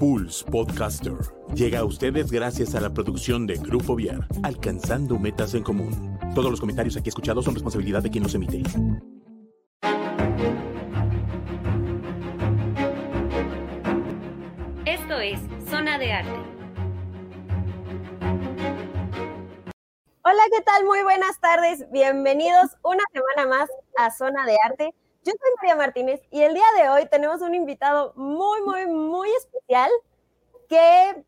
Pulse Podcaster llega a ustedes gracias a la producción de Grupo Viar, alcanzando metas en común. Todos los comentarios aquí escuchados son responsabilidad de quien los emite. Esto es Zona de Arte. Hola, ¿qué tal? Muy buenas tardes. Bienvenidos una semana más a Zona de Arte. Yo soy María Martínez y el día de hoy tenemos un invitado muy, muy, muy especial que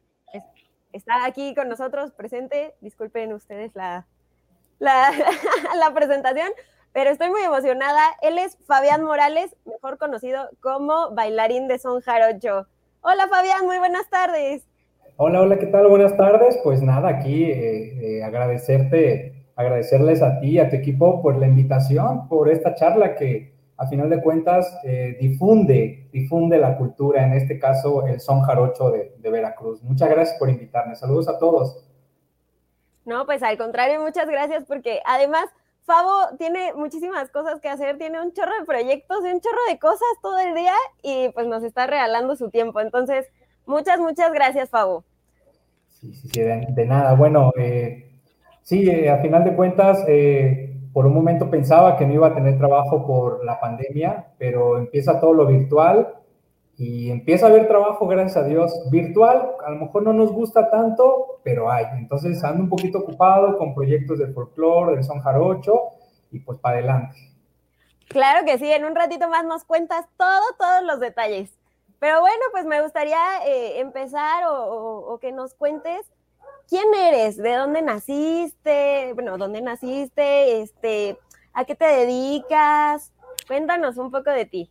está aquí con nosotros presente. Disculpen ustedes la, la, presentación, pero estoy muy emocionada. Él es Fabián Morales, mejor conocido como bailarín de son jarocho. Hola Fabián, muy buenas tardes. Hola, hola, ¿qué tal? Buenas tardes. Pues nada, aquí eh, eh, agradecerte, agradecerles a ti y a tu equipo por la invitación, por esta charla que a final de cuentas eh, difunde, difunde la cultura, en este caso el son jarocho de, de, Veracruz. Muchas gracias por invitarme. Saludos a todos. No, pues al contrario, muchas gracias porque además Fabo tiene muchísimas cosas que hacer, tiene un chorro de proyectos y un chorro de cosas todo el día y pues nos está regalando su tiempo. Entonces, muchas, muchas gracias, Fabo. Sí, sí, sí, de, de nada. Bueno, eh, sí, eh, a final de cuentas, eh, por un momento pensaba que no iba a tener trabajo por la pandemia, pero empieza todo lo virtual y empieza a haber trabajo, gracias a Dios, virtual. A lo mejor no nos gusta tanto, pero hay. Entonces ando un poquito ocupado con proyectos de folclore, del son jarocho y pues para adelante. Claro que sí, en un ratito más nos cuentas todo, todos los detalles. Pero bueno, pues me gustaría eh, empezar o, o, o que nos cuentes quién eres, de dónde naciste, bueno, dónde naciste, este, a qué te dedicas. Cuéntanos un poco de ti.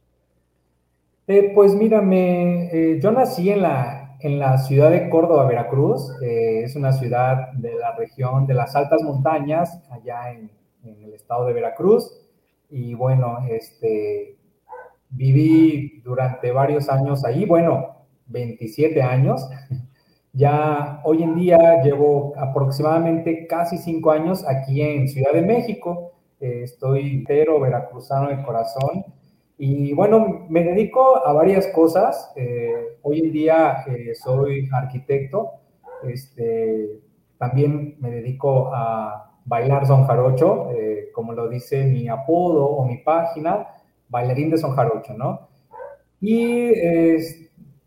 Eh, pues mírame, eh, yo nací en la, en la ciudad de Córdoba, Veracruz. Eh, es una ciudad de la región de las altas montañas, allá en, en, el estado de Veracruz. Y bueno, este, viví durante varios años ahí, bueno, 27 años. Ya hoy en día llevo aproximadamente casi cinco años aquí en Ciudad de México. Eh, estoy entero veracruzano de corazón. Y bueno, me dedico a varias cosas. Eh, hoy en día eh, soy arquitecto. Este, también me dedico a bailar son jarocho, como lo dice mi apodo o mi página, bailarín de son jarocho, ¿no? Y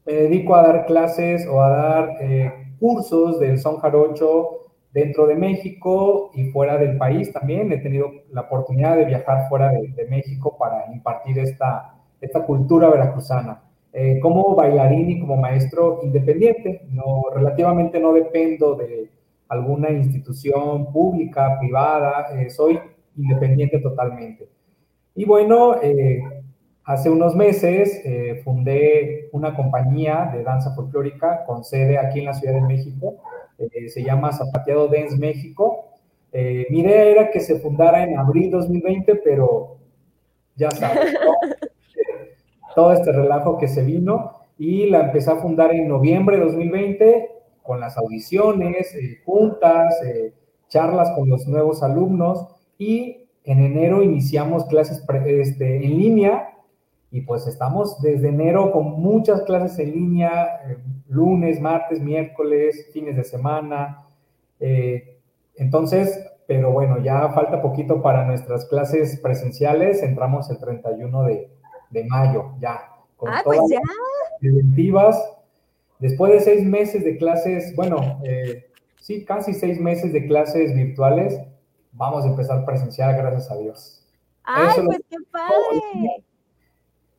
me dedico a dar clases o a dar eh, cursos del son jarocho dentro de México y fuera del país también. He tenido la oportunidad de viajar fuera de, de México para impartir esta, esta cultura veracruzana. Eh, como bailarín y como maestro independiente, no, relativamente no dependo de alguna institución pública, privada, eh, soy independiente totalmente. Y bueno, eh, Hace unos meses eh, fundé una compañía de danza folclórica con sede aquí en la Ciudad de México. Eh, se llama Zapateado Dance México. Eh, mi idea era que se fundara en abril 2020, pero ya sabes, ¿no? todo este relajo que se vino y la empecé a fundar en noviembre de 2020 con las audiciones, juntas, charlas con los nuevos alumnos y en enero iniciamos clases este, en línea y pues estamos desde enero con muchas clases en línea, eh, lunes, martes, miércoles, fines de semana. Eh, entonces, pero bueno, ya falta poquito para nuestras clases presenciales. Entramos el 31 de, de mayo, ya. Con ah, todas pues ya. Preventivas. Después de seis meses de clases, bueno, eh, sí, casi seis meses de clases virtuales, vamos a empezar presencial, gracias a Dios. ¡Ay, Eso pues qué padre!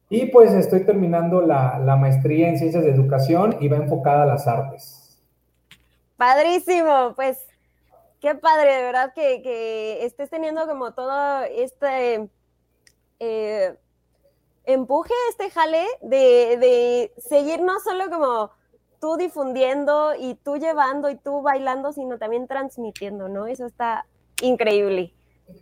Y pues estoy terminando la, la, maestría en ciencias de educación y va enfocada a las artes. Padrísimo, pues qué padre, de verdad que, que estés teniendo como todo este eh, empuje, este jale de, de seguir no solo como tú difundiendo y tú llevando y tú bailando, sino también transmitiendo, ¿no? Eso está increíble.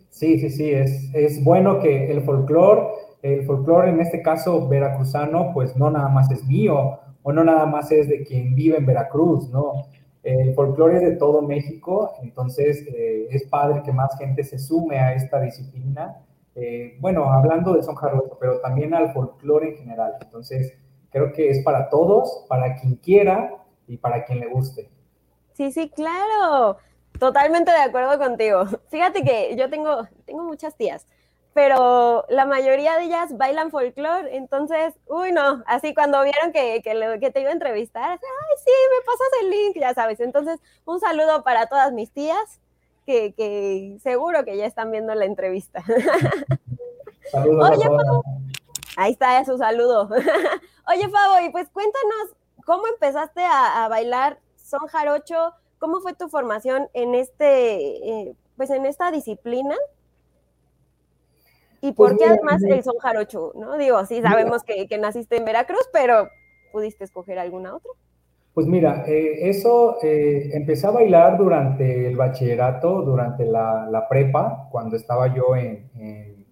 Sí, sí, sí, es, es bueno que el folclore el folclore, en este caso veracruzano, pues no nada más es mío o no nada más es de quien vive en Veracruz, ¿no? El folclore es de todo México, entonces eh, es padre que más gente se sume a esta disciplina. Eh, bueno, hablando de son pero también al folclore en general. Entonces, Creo que es para todos, para quien quiera y para quien le guste. Sí, sí, claro. Totalmente de acuerdo contigo. Fíjate que yo tengo, tengo muchas tías, pero la mayoría de ellas bailan folclore, entonces, uy, no, así cuando vieron que, que, te iba a entrevistar, ay, sí, me pasas el link, ya sabes. Entonces, un saludo para todas mis tías, que, que seguro que ya están viendo la entrevista. Saludos Oye, Fabo, ahí está su saludo. Oye, Fabo, y pues cuéntanos, ¿cómo empezaste a, bailar son jarocho? ¿Cómo fue tu formación en este, eh, pues en esta disciplina? ¿Y pues por qué además el son jarocho? ¿no? Digo, sí sabemos que, naciste en Veracruz, pero ¿pudiste escoger alguna otra? Pues mira, eh, eso eh, empecé a bailar durante el bachillerato, durante la, prepa, cuando estaba yo en,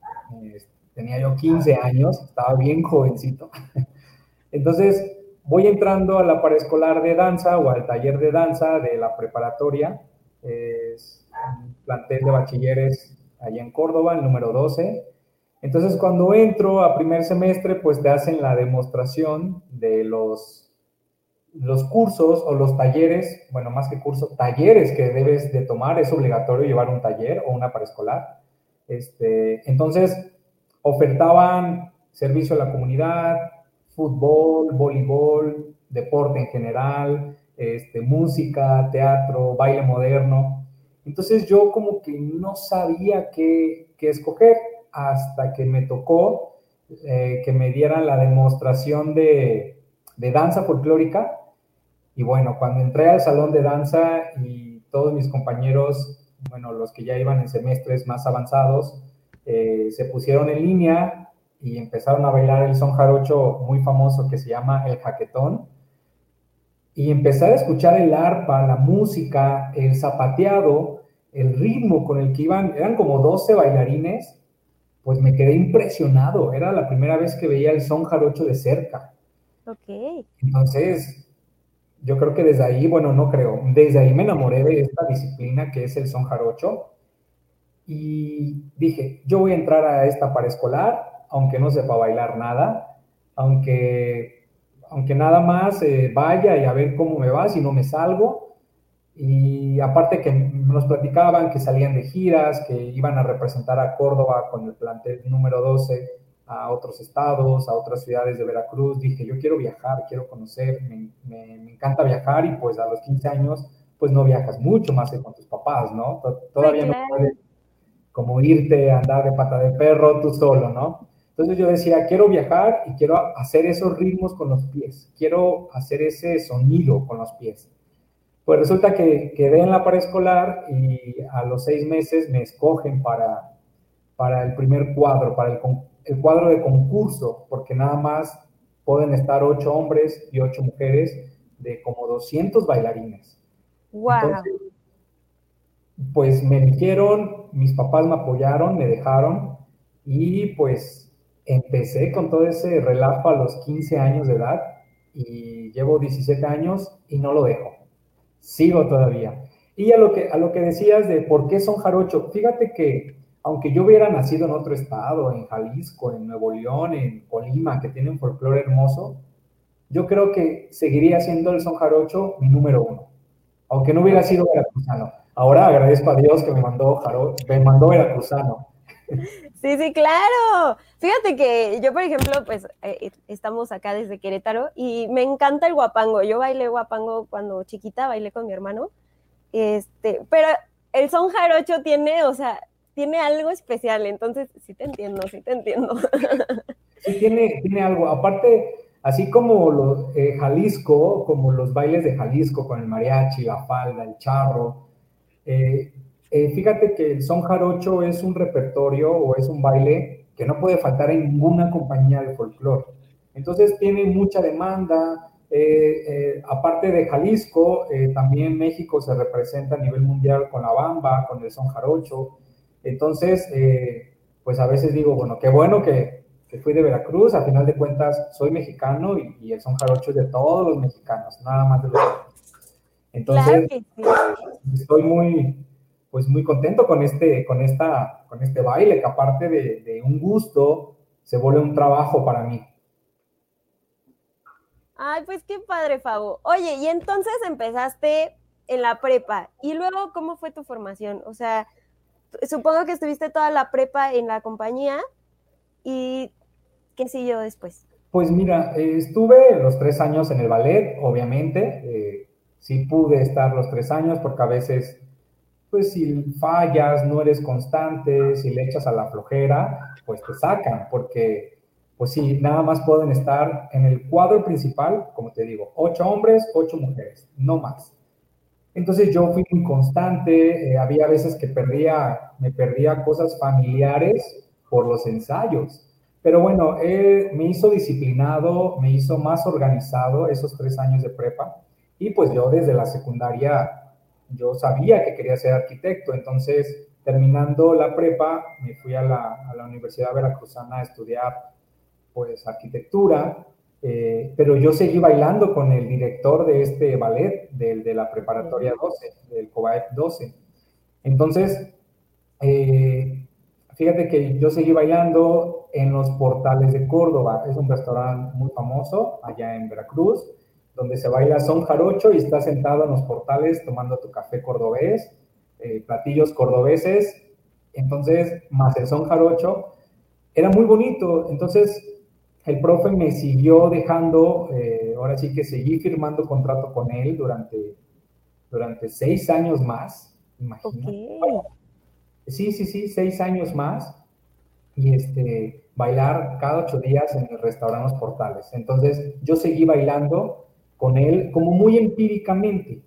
tenía yo 15 años, estaba bien jovencito. Entonces, voy entrando a la escolar de danza o al taller de danza de la preparatoria, es un plantel de bachilleres allá en Córdoba, el número 12. Entonces, cuando entro a primer semestre, pues te hacen la demostración de los, cursos o los talleres, bueno, más que cursos, talleres que debes de tomar, es obligatorio llevar un taller o una preescolar. Este, entonces, ofertaban servicio a la comunidad, fútbol, voleibol, deporte en general, este, música, teatro, baile moderno. Entonces yo como que no sabía qué escoger hasta que me tocó eh, que me dieran la demostración de, de danza folclórica. Y bueno, cuando entré al salón de danza y todos mis compañeros, bueno, los que ya iban en semestres más avanzados, eh, se pusieron en línea y empezaron a bailar el son jarocho muy famoso que se llama el jaquetón. Y empecé a escuchar el arpa, la música, el zapateado, el ritmo con el que iban, eran como 12 bailarines, pues me quedé impresionado. Era la primera vez que veía el son jarocho de cerca. Ok. Entonces, yo creo que desde ahí, bueno, no creo, desde ahí me enamoré de esta disciplina que es el son jarocho y dije, yo voy a entrar a esta escolar, aunque no sepa bailar nada, aunque, aunque nada más eh, vaya y a ver cómo me va, si no me salgo. Y aparte que nos platicaban que salían de giras, que iban a representar a Córdoba con el plantel número 12 a otros estados, a otras ciudades de Veracruz. Dije, yo quiero viajar, quiero conocer, me, me, encanta viajar y pues a los 15 años pues no viajas mucho más que con tus papás, ¿no? Todavía no puedes como irte a andar de pata de perro tú solo, ¿no? Entonces yo decía, quiero viajar y quiero hacer esos ritmos con los pies, quiero hacer ese sonido con los pies. Pues resulta que quedé en la escolar y a los seis meses me escogen para, para el primer cuadro, para el, el cuadro de concurso, porque nada más pueden estar ocho hombres y ocho mujeres de como 200 bailarines. Wow pues me eligieron, mis papás me apoyaron, me dejaron y pues empecé con todo ese relajo a los 15 años de edad y llevo 17 años y no lo dejo. Sigo todavía. Y a lo que, a lo que decías de por qué son jarocho, fíjate que aunque yo hubiera nacido en otro estado, en Jalisco, en Nuevo León, en Colima, que tienen folclore hermoso, yo creo que seguiría siendo el son jarocho mi número uno, aunque no hubiera sido veracruzano. Ahora agradezco a Dios que me mandó, Jaro, me mandó Veracruzano. Sí, sí, claro. Fíjate que yo, por ejemplo, pues eh, estamos acá desde Querétaro y me encanta el guapango. Yo bailé guapango cuando chiquita, bailé con mi hermano. Este, pero el son jarocho tiene, o sea, tiene algo especial, entonces sí te entiendo, sí te entiendo. Sí, tiene, tiene algo. Aparte, así como los eh, Jalisco, como los bailes de Jalisco con el mariachi, la falda, el charro, eh, eh, fíjate que el son jarocho es un repertorio o es un baile que no puede faltar en ninguna compañía de folclore. Entonces tiene mucha demanda. Eh, aparte de Jalisco, también México se representa a nivel mundial con la bamba, con el son jarocho. Entonces, pues a veces digo, bueno, qué bueno que, fui de Veracruz, a final de cuentas soy mexicano y, el son jarocho es de todos los mexicanos, nada más de los entonces, estoy muy, pues muy contento con este, con esta, con este baile, que aparte de, un gusto, se vuelve un trabajo para mí. Ay, pues qué padre, Fabo. Oye, y entonces empezaste en la prepa. ¿Y luego cómo fue tu formación? O sea, supongo que estuviste toda la prepa en la compañía y ¿qué siguió después? Pues mira, eh, estuve los tres años en el ballet, obviamente. Eh, sí pude estar los tres años porque a veces, pues si fallas, no eres constante, si le echas a la flojera, pues te sacan, porque pues sí, nada más pueden estar en el cuadro principal, como te digo, ocho hombres, ocho mujeres, no más. Entonces yo fui inconstante, eh, había veces que perdía, me perdía cosas familiares por los ensayos. Pero bueno, me hizo disciplinado, me hizo más organizado esos tres años de prepa. Y pues yo desde la secundaria, yo sabía que quería ser arquitecto. Entonces, terminando la prepa, me fui a la, a la Universidad Veracruzana a estudiar pues arquitectura. Eh, pero yo seguí bailando con el director de este ballet, del, de la preparatoria 12, del COBAEP 12. Entonces, eh, fíjate que yo seguí bailando en los portales de Córdoba, es un restaurante muy famoso allá en Veracruz, donde se baila son jarocho y estás sentado en los portales tomando tu café cordobés, eh, platillos cordobeses, entonces, más el son jarocho, era muy bonito, entonces el profe me siguió dejando, eh, ahora sí que seguí firmando contrato con él durante, durante seis años más, imagínate. sí, sí, sí, seis años más. Y este, bailar cada ocho días en el restaurante Los Portales. Entonces, yo seguí bailando con él como muy empíricamente.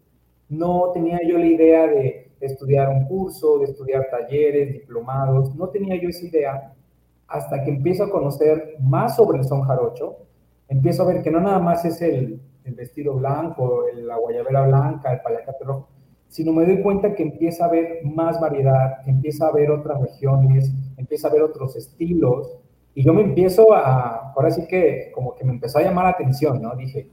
No tenía yo la idea de estudiar un curso, de estudiar talleres, diplomados, no tenía yo esa idea hasta que empiezo a conocer más sobre el son jarocho, empiezo a ver que no nada más es el, vestido blanco, la guayabera blanca, el paliacate rojo, sino me doy cuenta que empieza a haber más variedad, empieza a haber otras regiones, empieza a haber otros estilos, y yo me empiezo a, ahora sí que como que me empezó a llamar la atención, ¿no? Dije,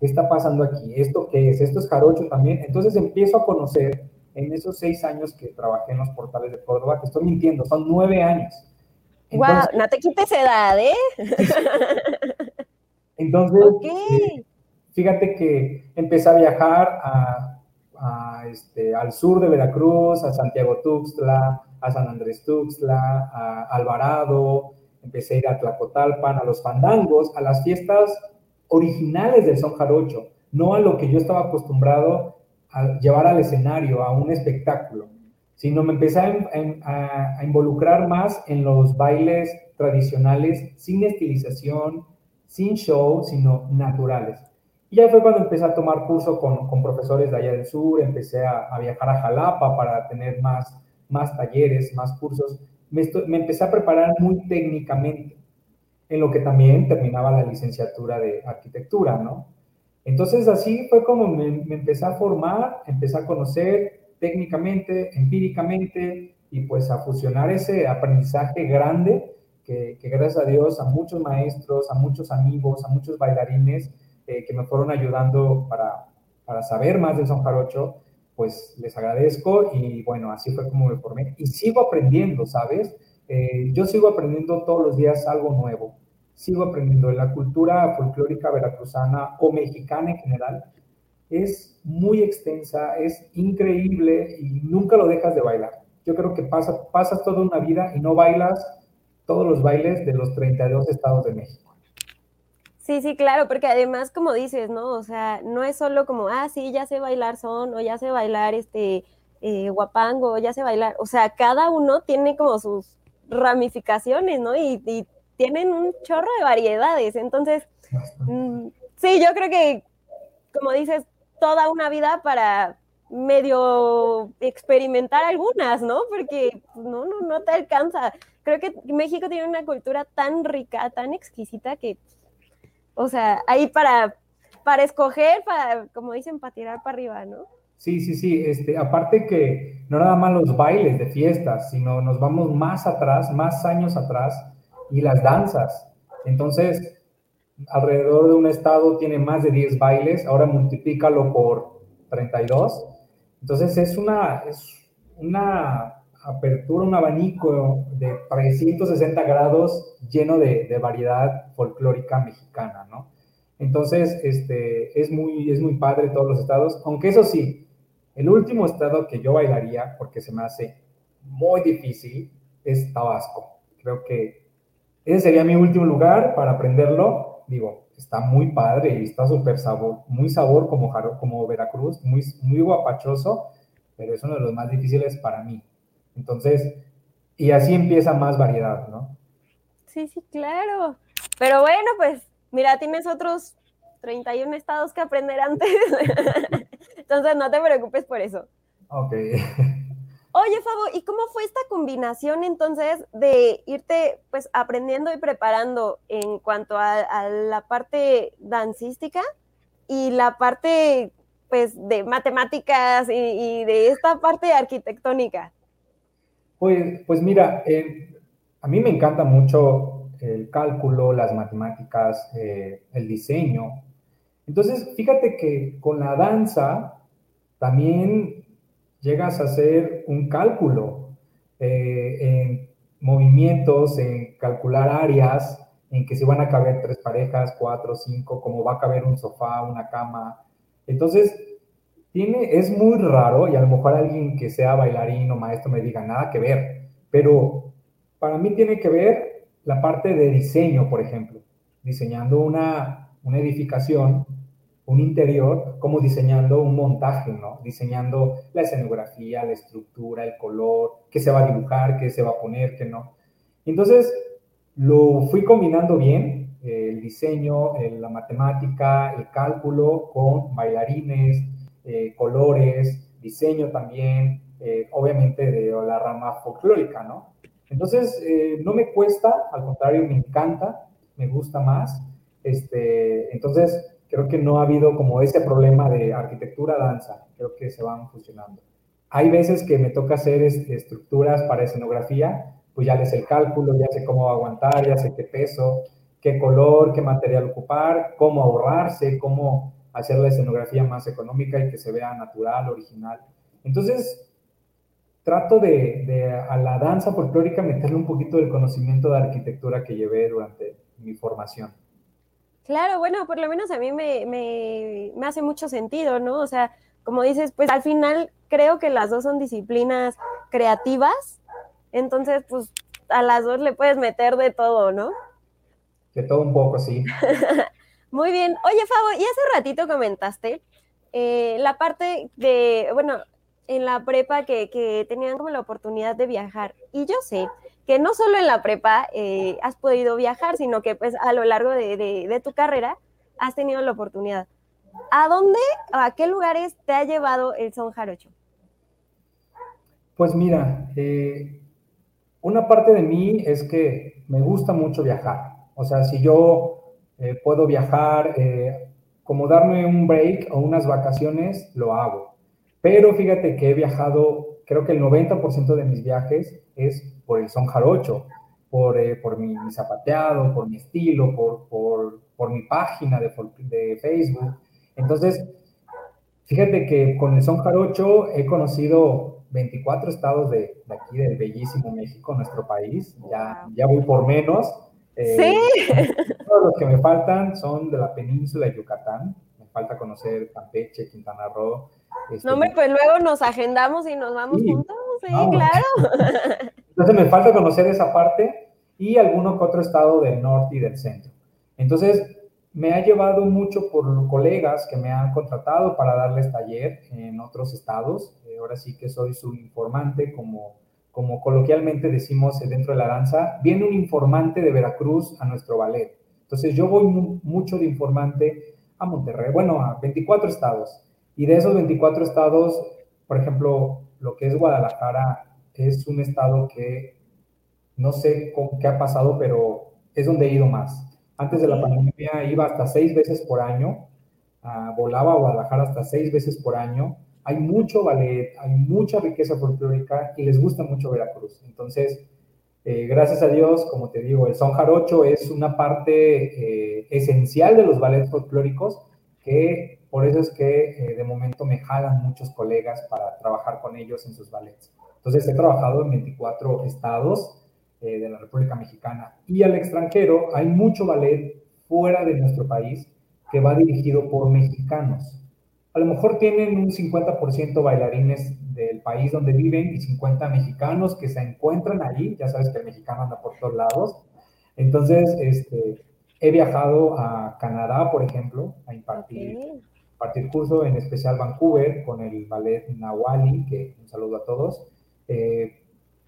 ¿qué está pasando aquí? ¿Esto qué es? ¿Esto es jarocho también? Entonces empiezo a conocer en esos seis años que trabajé en los portales de Córdoba, que estoy mintiendo, son nueve años wow, no te quites edad, ¿eh? Entonces, eh, fíjate que empecé a viajar este, al sur de Veracruz, a Santiago Tuxtla, a San Andrés Tuxtla, a Alvarado, empecé a ir a Tlacotalpan, a los fandangos, a las fiestas originales del son jarocho, no a lo que yo estaba acostumbrado a llevar al escenario, a un espectáculo sino me empecé a, involucrar más en los bailes tradicionales, sin estilización, sin show, sino naturales. Y ya fue cuando empecé a tomar curso con, profesores de allá del sur, empecé a, viajar a Jalapa para tener más, más talleres, más cursos. Me, empecé a preparar muy técnicamente, en lo que también terminaba la licenciatura de arquitectura, ¿no? Entonces así fue como me, me empecé a formar, empecé a conocer, técnicamente, empíricamente y pues a fusionar ese aprendizaje grande que, gracias a Dios a muchos maestros, a muchos amigos, a muchos bailarines eh, que me fueron ayudando para, para saber más del son jarocho, pues les agradezco y bueno, así fue como me formé y sigo aprendiendo, ¿sabes? Eh, yo sigo aprendiendo todos los días algo nuevo, sigo aprendiendo la cultura folclórica veracruzana o mexicana en general, es muy extensa, es increíble y nunca lo dejas de bailar. Yo creo que pasa, pasas toda una vida y no bailas todos los bailes de los 32 estados de México. Sí, sí, claro, porque además, como dices, ¿no? O sea, no es solo como, ah, sí, ya sé bailar son, o ya sé bailar este eh, guapango, ya sé bailar. O sea, cada uno tiene como sus ramificaciones, ¿no? Y, y tienen un chorro de variedades. Entonces, mm, sí, yo creo que, como dices, toda una vida para medio experimentar algunas, ¿no? Porque no, no, no te alcanza. Creo que México tiene una cultura tan rica, tan exquisita que, o sea, ahí para, para escoger, para, como dicen, para tirar para arriba, ¿no? Sí, sí, sí. Este, aparte que no nada más los bailes de fiestas, sino nos vamos más atrás, más años atrás, y las danzas. Entonces, alrededor de un estado tiene más de 10 bailes, ahora multiplícalo por 32. Entonces es una, es una apertura, un abanico de 360 grados lleno de, variedad folclórica mexicana, ¿no? Entonces, este, es, muy, es muy padre todos los estados, aunque eso sí, el último estado que yo bailaría, porque se me hace muy difícil, es Tabasco. Creo que ese sería mi último lugar para aprenderlo. Digo, está muy padre y está súper sabor, muy sabor como, como Veracruz, muy, muy guapachoso, pero es uno de los más difíciles para mí. Entonces, y así empieza más variedad, ¿no? Sí, sí, claro. Pero bueno, pues mira, tienes otros 31 estados que aprender antes. Entonces no te preocupes por eso. Ok. Oye, Fabo, ¿y cómo fue esta combinación entonces de irte pues aprendiendo y preparando en cuanto a, la parte dancística y la parte pues de matemáticas y, de esta parte arquitectónica? Pues, pues mira, a mí me encanta mucho el cálculo, las matemáticas, eh, el diseño. Entonces, fíjate que con la danza también llegas a hacer un cálculo eh, en movimientos, en calcular áreas, en que se van a caber tres parejas, cuatro, cinco, como va a caber un sofá, una cama. Entonces, tiene, es muy raro y a lo mejor alguien que sea bailarín o maestro me diga nada que ver, pero para mí tiene que ver la parte de diseño, por ejemplo, diseñando una, una edificación un interior como diseñando un montaje, ¿no? Diseñando la escenografía, la estructura, el color, qué se va a dibujar, qué se va a poner, qué no. Entonces, lo fui combinando bien, el diseño, la matemática, el cálculo con bailarines, eh, colores, diseño también, eh, obviamente de la rama folclórica, ¿no? Entonces, eh, no me cuesta, al contrario, me encanta, me gusta más. Este, entonces, creo que no ha habido como ese problema de arquitectura-danza, creo que se van fusionando. Hay veces que me toca hacer estructuras para escenografía, pues ya les el cálculo, ya sé cómo aguantar, ya sé qué peso, qué color, qué material ocupar, cómo ahorrarse, cómo hacer la escenografía más económica y que se vea natural, original. Entonces, trato de, de a la danza folclórica meterle un poquito del conocimiento de arquitectura que llevé durante mi formación. Claro, bueno, por lo menos a mí me, me, me, hace mucho sentido, ¿no? O sea, como dices, pues al final creo que las dos son disciplinas creativas, entonces pues a las dos le puedes meter de todo, ¿no? De todo un poco, sí. Muy bien. Oye, Fabo, y hace ratito comentaste eh, la parte de, bueno, en la prepa que, tenían como la oportunidad de viajar. Y yo sé que no solo en la prepa eh, has podido viajar, sino que pues a lo largo de, tu carrera has tenido la oportunidad. ¿A dónde o a qué lugares te ha llevado el son jarocho? Pues mira, eh, una parte de mí es que me gusta mucho viajar. O sea, si yo eh, puedo viajar, como darme un break o unas vacaciones, lo hago. Pero fíjate que he viajado, creo que el 90% de mis viajes es por el son jarocho, por, eh, por mi, zapateado, por mi estilo, por, por, por mi página de, de, Facebook. Entonces, fíjate que con el son jarocho he conocido 24 estados de, de aquí, del bellísimo México, nuestro país. Ya, ya voy por menos. Eh, sí. Todos los que me faltan son de la península de Yucatán. Me falta conocer Campeche, Quintana Roo. Este, no, hombre, pues luego nos agendamos y nos vamos juntos. Sí, claro. Entonces me falta conocer esa parte y alguno que otro estado del norte y del centro. Entonces me ha llevado mucho por colegas que me han contratado para darles taller en otros estados. Eh, ahora sí que soy su informante, como, como coloquialmente decimos dentro de la danza. Viene un informante de Veracruz a nuestro ballet. Entonces yo voy mucho de informante a Monterrey, bueno, a 24 estados. Y de esos 24 estados, por ejemplo, lo que es Guadalajara es un estado que no sé con qué ha pasado, pero es donde he ido más. Antes de la pandemia iba hasta seis veces por año, ah, volaba a Guadalajara hasta seis veces por año. Hay mucho ballet, hay mucha riqueza folclórica y les gusta mucho Veracruz. Entonces, eh, gracias a Dios, como te digo, el son jarocho es una parte eh, esencial de los ballets folclóricos que por eso es que eh, de momento me jalan muchos colegas para trabajar con ellos en sus ballets. Entonces he trabajado en 24 estados eh, de la República Mexicana y al extranjero hay mucho ballet fuera de nuestro país que va dirigido por mexicanos. A lo mejor tienen un 50% bailarines del país donde viven y 50 mexicanos que se encuentran allí. Ya sabes que el mexicano anda por todos lados. Entonces, este, he viajado a Canadá, por ejemplo, a impartir, impartir curso, en especial Vancouver, con el ballet Nawali, que un saludo a todos. Eh,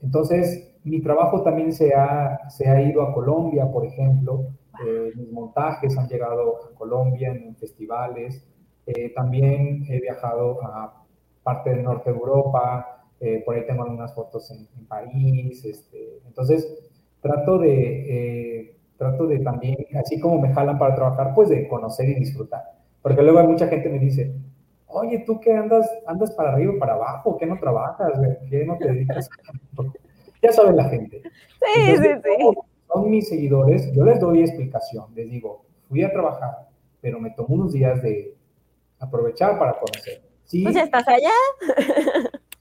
entonces, mi trabajo también se ha, se ha ido a Colombia, por ejemplo. Eh, mis montajes han llegado a Colombia en festivales. Eh, también he viajado a parte del norte de Europa. Eh, por ahí tengo algunas fotos en, París. Este, entonces, trato de, trato de también, así como me jalan para trabajar, pues de conocer y disfrutar. Porque luego hay mucha gente que me dice, oye, ¿tú qué andas, andas para arriba o para abajo? ¿Qué no trabajas? ¿Qué no te dedicas? ya saben la gente. Sí, sí, sí. Son mis seguidores, yo les doy explicación, les digo, fui a trabajar, pero me tomo unos días de aprovechar para conocer. Sí, pues ya estás allá.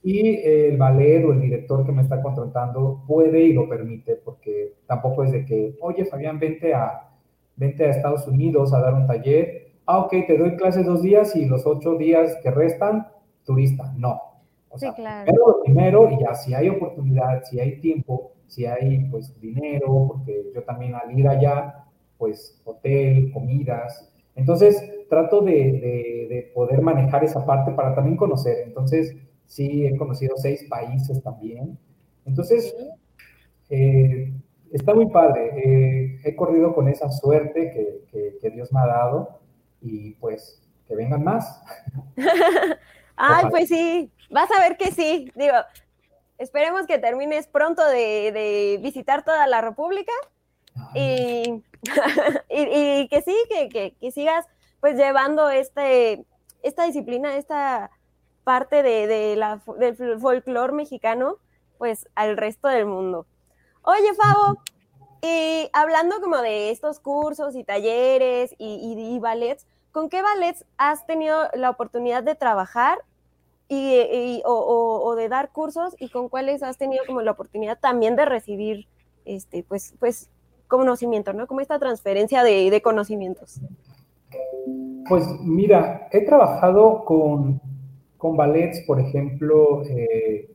y el ballet o el director que me está contratando puede y lo permite, porque tampoco es de que, oye, Fabián, vente a, vente a Estados Unidos a dar un taller. Ah, ok, te doy clases dos días y los ocho días que restan, turista. No, o sea, Pero lo primero, y ya si hay oportunidad, si hay tiempo, si hay pues dinero, porque yo también al ir allá, pues hotel, comidas. Entonces, trato de, de, poder manejar esa parte para también conocer. Entonces, sí, he conocido seis países también. Entonces, eh, está muy padre. Eh, he corrido con esa suerte que, que, que Dios me ha dado y pues que vengan más. Ay, pues sí, vas a ver que sí. Digo, esperemos que termines pronto de, visitar toda la República y, y, que sí, que, que, sigas pues llevando este, esta disciplina, esta parte de, la, del folclore mexicano, pues al resto del mundo. Oye, Fabo, y hablando como de estos cursos y talleres y, y, ballets, ¿con qué ballets has tenido la oportunidad de trabajar y, o, de dar cursos y con cuáles has tenido como la oportunidad también de recibir este pues pues conocimiento, ¿no? Como esta transferencia de, conocimientos. Pues mira, he trabajado con, con ballets, por ejemplo, eh,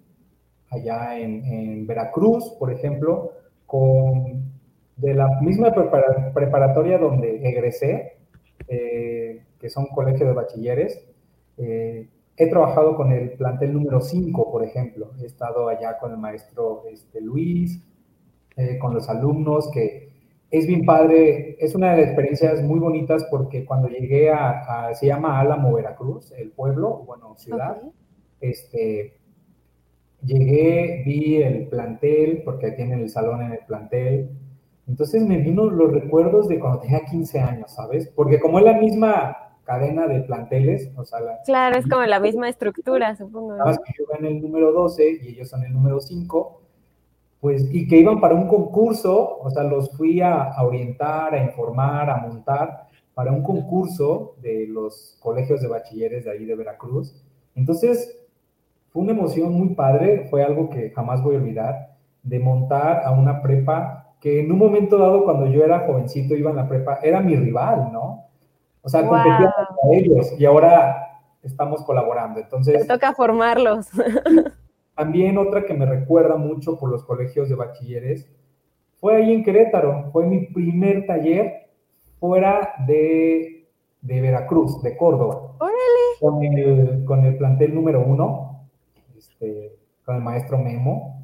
allá en, Veracruz, por ejemplo, con de la misma preparatoria donde egresé, eh, que son colegios de bachilleres, eh, He trabajado con el plantel número 5, por ejemplo. He estado allá con el maestro este, Luis, eh, con los alumnos, que es bien padre. Es una de las experiencias muy bonitas porque cuando llegué a, se llama Álamo, Veracruz, el pueblo, bueno, ciudad, este, llegué, vi el plantel, porque tienen el salón en el plantel. Entonces me vino los recuerdos de cuando tenía 15 años, ¿sabes? Porque como es la misma cadena de planteles, o sea, claro, es como la misma estructura, supongo. Nada más que yo en el número 12 y ellos son el número 5, pues, y que iban para un concurso, o sea, los fui a, orientar, a informar, a montar para un concurso de los colegios de bachilleres de ahí de Veracruz. Entonces, fue una emoción muy padre, fue algo que jamás voy a olvidar, de montar a una prepa que en un momento dado, cuando yo era jovencito, iba en la prepa, era mi rival, ¿no? O sea, competíamos con ellos y ahora estamos colaborando. Entonces. Te toca formarlos. También otra que me recuerda mucho por los colegios de bachilleres fue ahí en Querétaro. Fue mi primer taller fuera de, de Veracruz, de Córdoba. ¡Órale! Con el, con el plantel número uno, este, con el maestro Memo.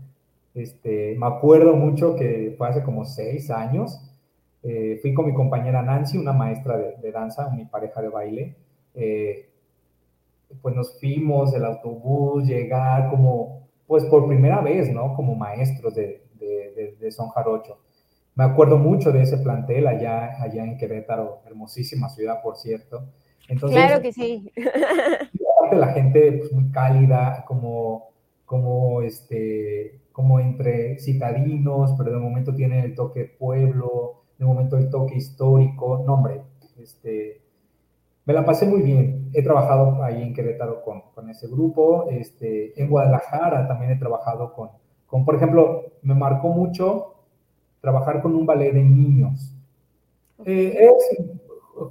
Este, me acuerdo mucho que fue hace como seis años eh, fui con mi compañera Nancy, una maestra de, danza, mi pareja de baile. Eh, pues nos fuimos, el autobús, llegar como, pues por primera vez, ¿no? Como maestros de, de, Son Jarocho. Me acuerdo mucho de ese plantel allá, allá en Querétaro, hermosísima ciudad, por cierto. Entonces, claro que sí. la gente pues, muy cálida, como, como, este, como entre citadinos, pero de momento tiene el toque pueblo, de momento el toque histórico, no hombre, este, me la pasé muy bien. He trabajado ahí en Querétaro con, con ese grupo, este, en Guadalajara también he trabajado con, con, por ejemplo, me marcó mucho trabajar con un ballet de niños. Eh, es,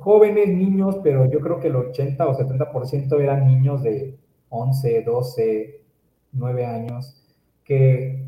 jóvenes, niños, pero yo creo que el 80 o 70% eran niños de 11, 12, 9 años, que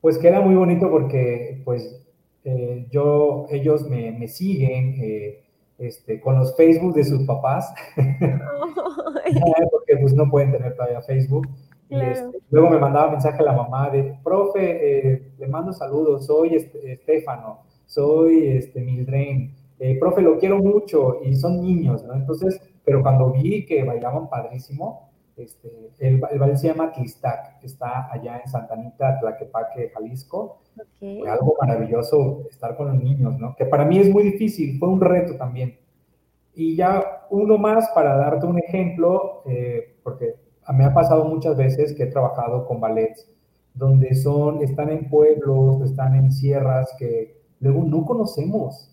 pues que era muy bonito porque pues eh, yo, ellos me, me siguen eh, este, con los Facebook de sus papás, porque pues no pueden tener todavía Facebook. Y este, luego me mandaba mensaje a la mamá de, profe, eh, le mando saludos, soy este, Estefano, soy este, Mildren, eh, profe, lo quiero mucho, y son niños, ¿no? Entonces, pero cuando vi que bailaban padrísimo, este, el, el baile se llama Tlistac, está allá en Santa Anita, Tlaquepaque, Jalisco. Fue algo maravilloso estar con los niños, ¿no? Que para mí es muy difícil, fue un reto también. Y ya uno más para darte un ejemplo, eh, porque me ha pasado muchas veces que he trabajado con ballets donde son, están en pueblos, están en sierras que luego no conocemos,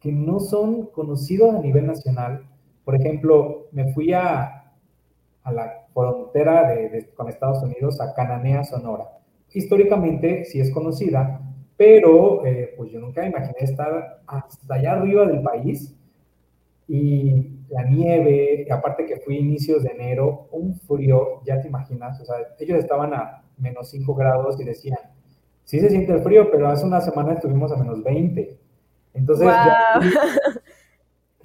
que no son conocidos a nivel nacional. Por ejemplo, me fui a, a la frontera de, con Estados Unidos, a Cananea, Sonora. Históricamente sí es conocida, pero eh, pues yo nunca imaginé estar hasta allá arriba del país y la nieve, aparte que fui inicios de enero, un frío, ya te imaginas, o sea, ellos estaban a menos 5 grados y decían, sí se siente el frío, pero hace una semana estuvimos a menos 20. Entonces,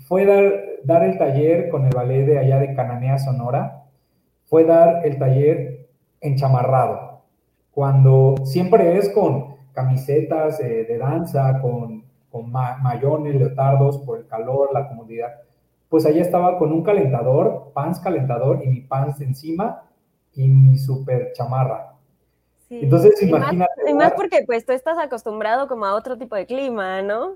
fue dar, dar el taller con el ballet de allá de Cananea, Sonora, fue dar el taller enchamarrado, cuando siempre es con camisetas eh, de danza, con con mayones, leotardos, por el calor, la comodidad. Pues allá estaba con un calentador, pants calentador y mi pants encima y mi super chamarra. Entonces, imagínate. y más porque pues tú estás acostumbrado como a otro tipo de clima, ¿no?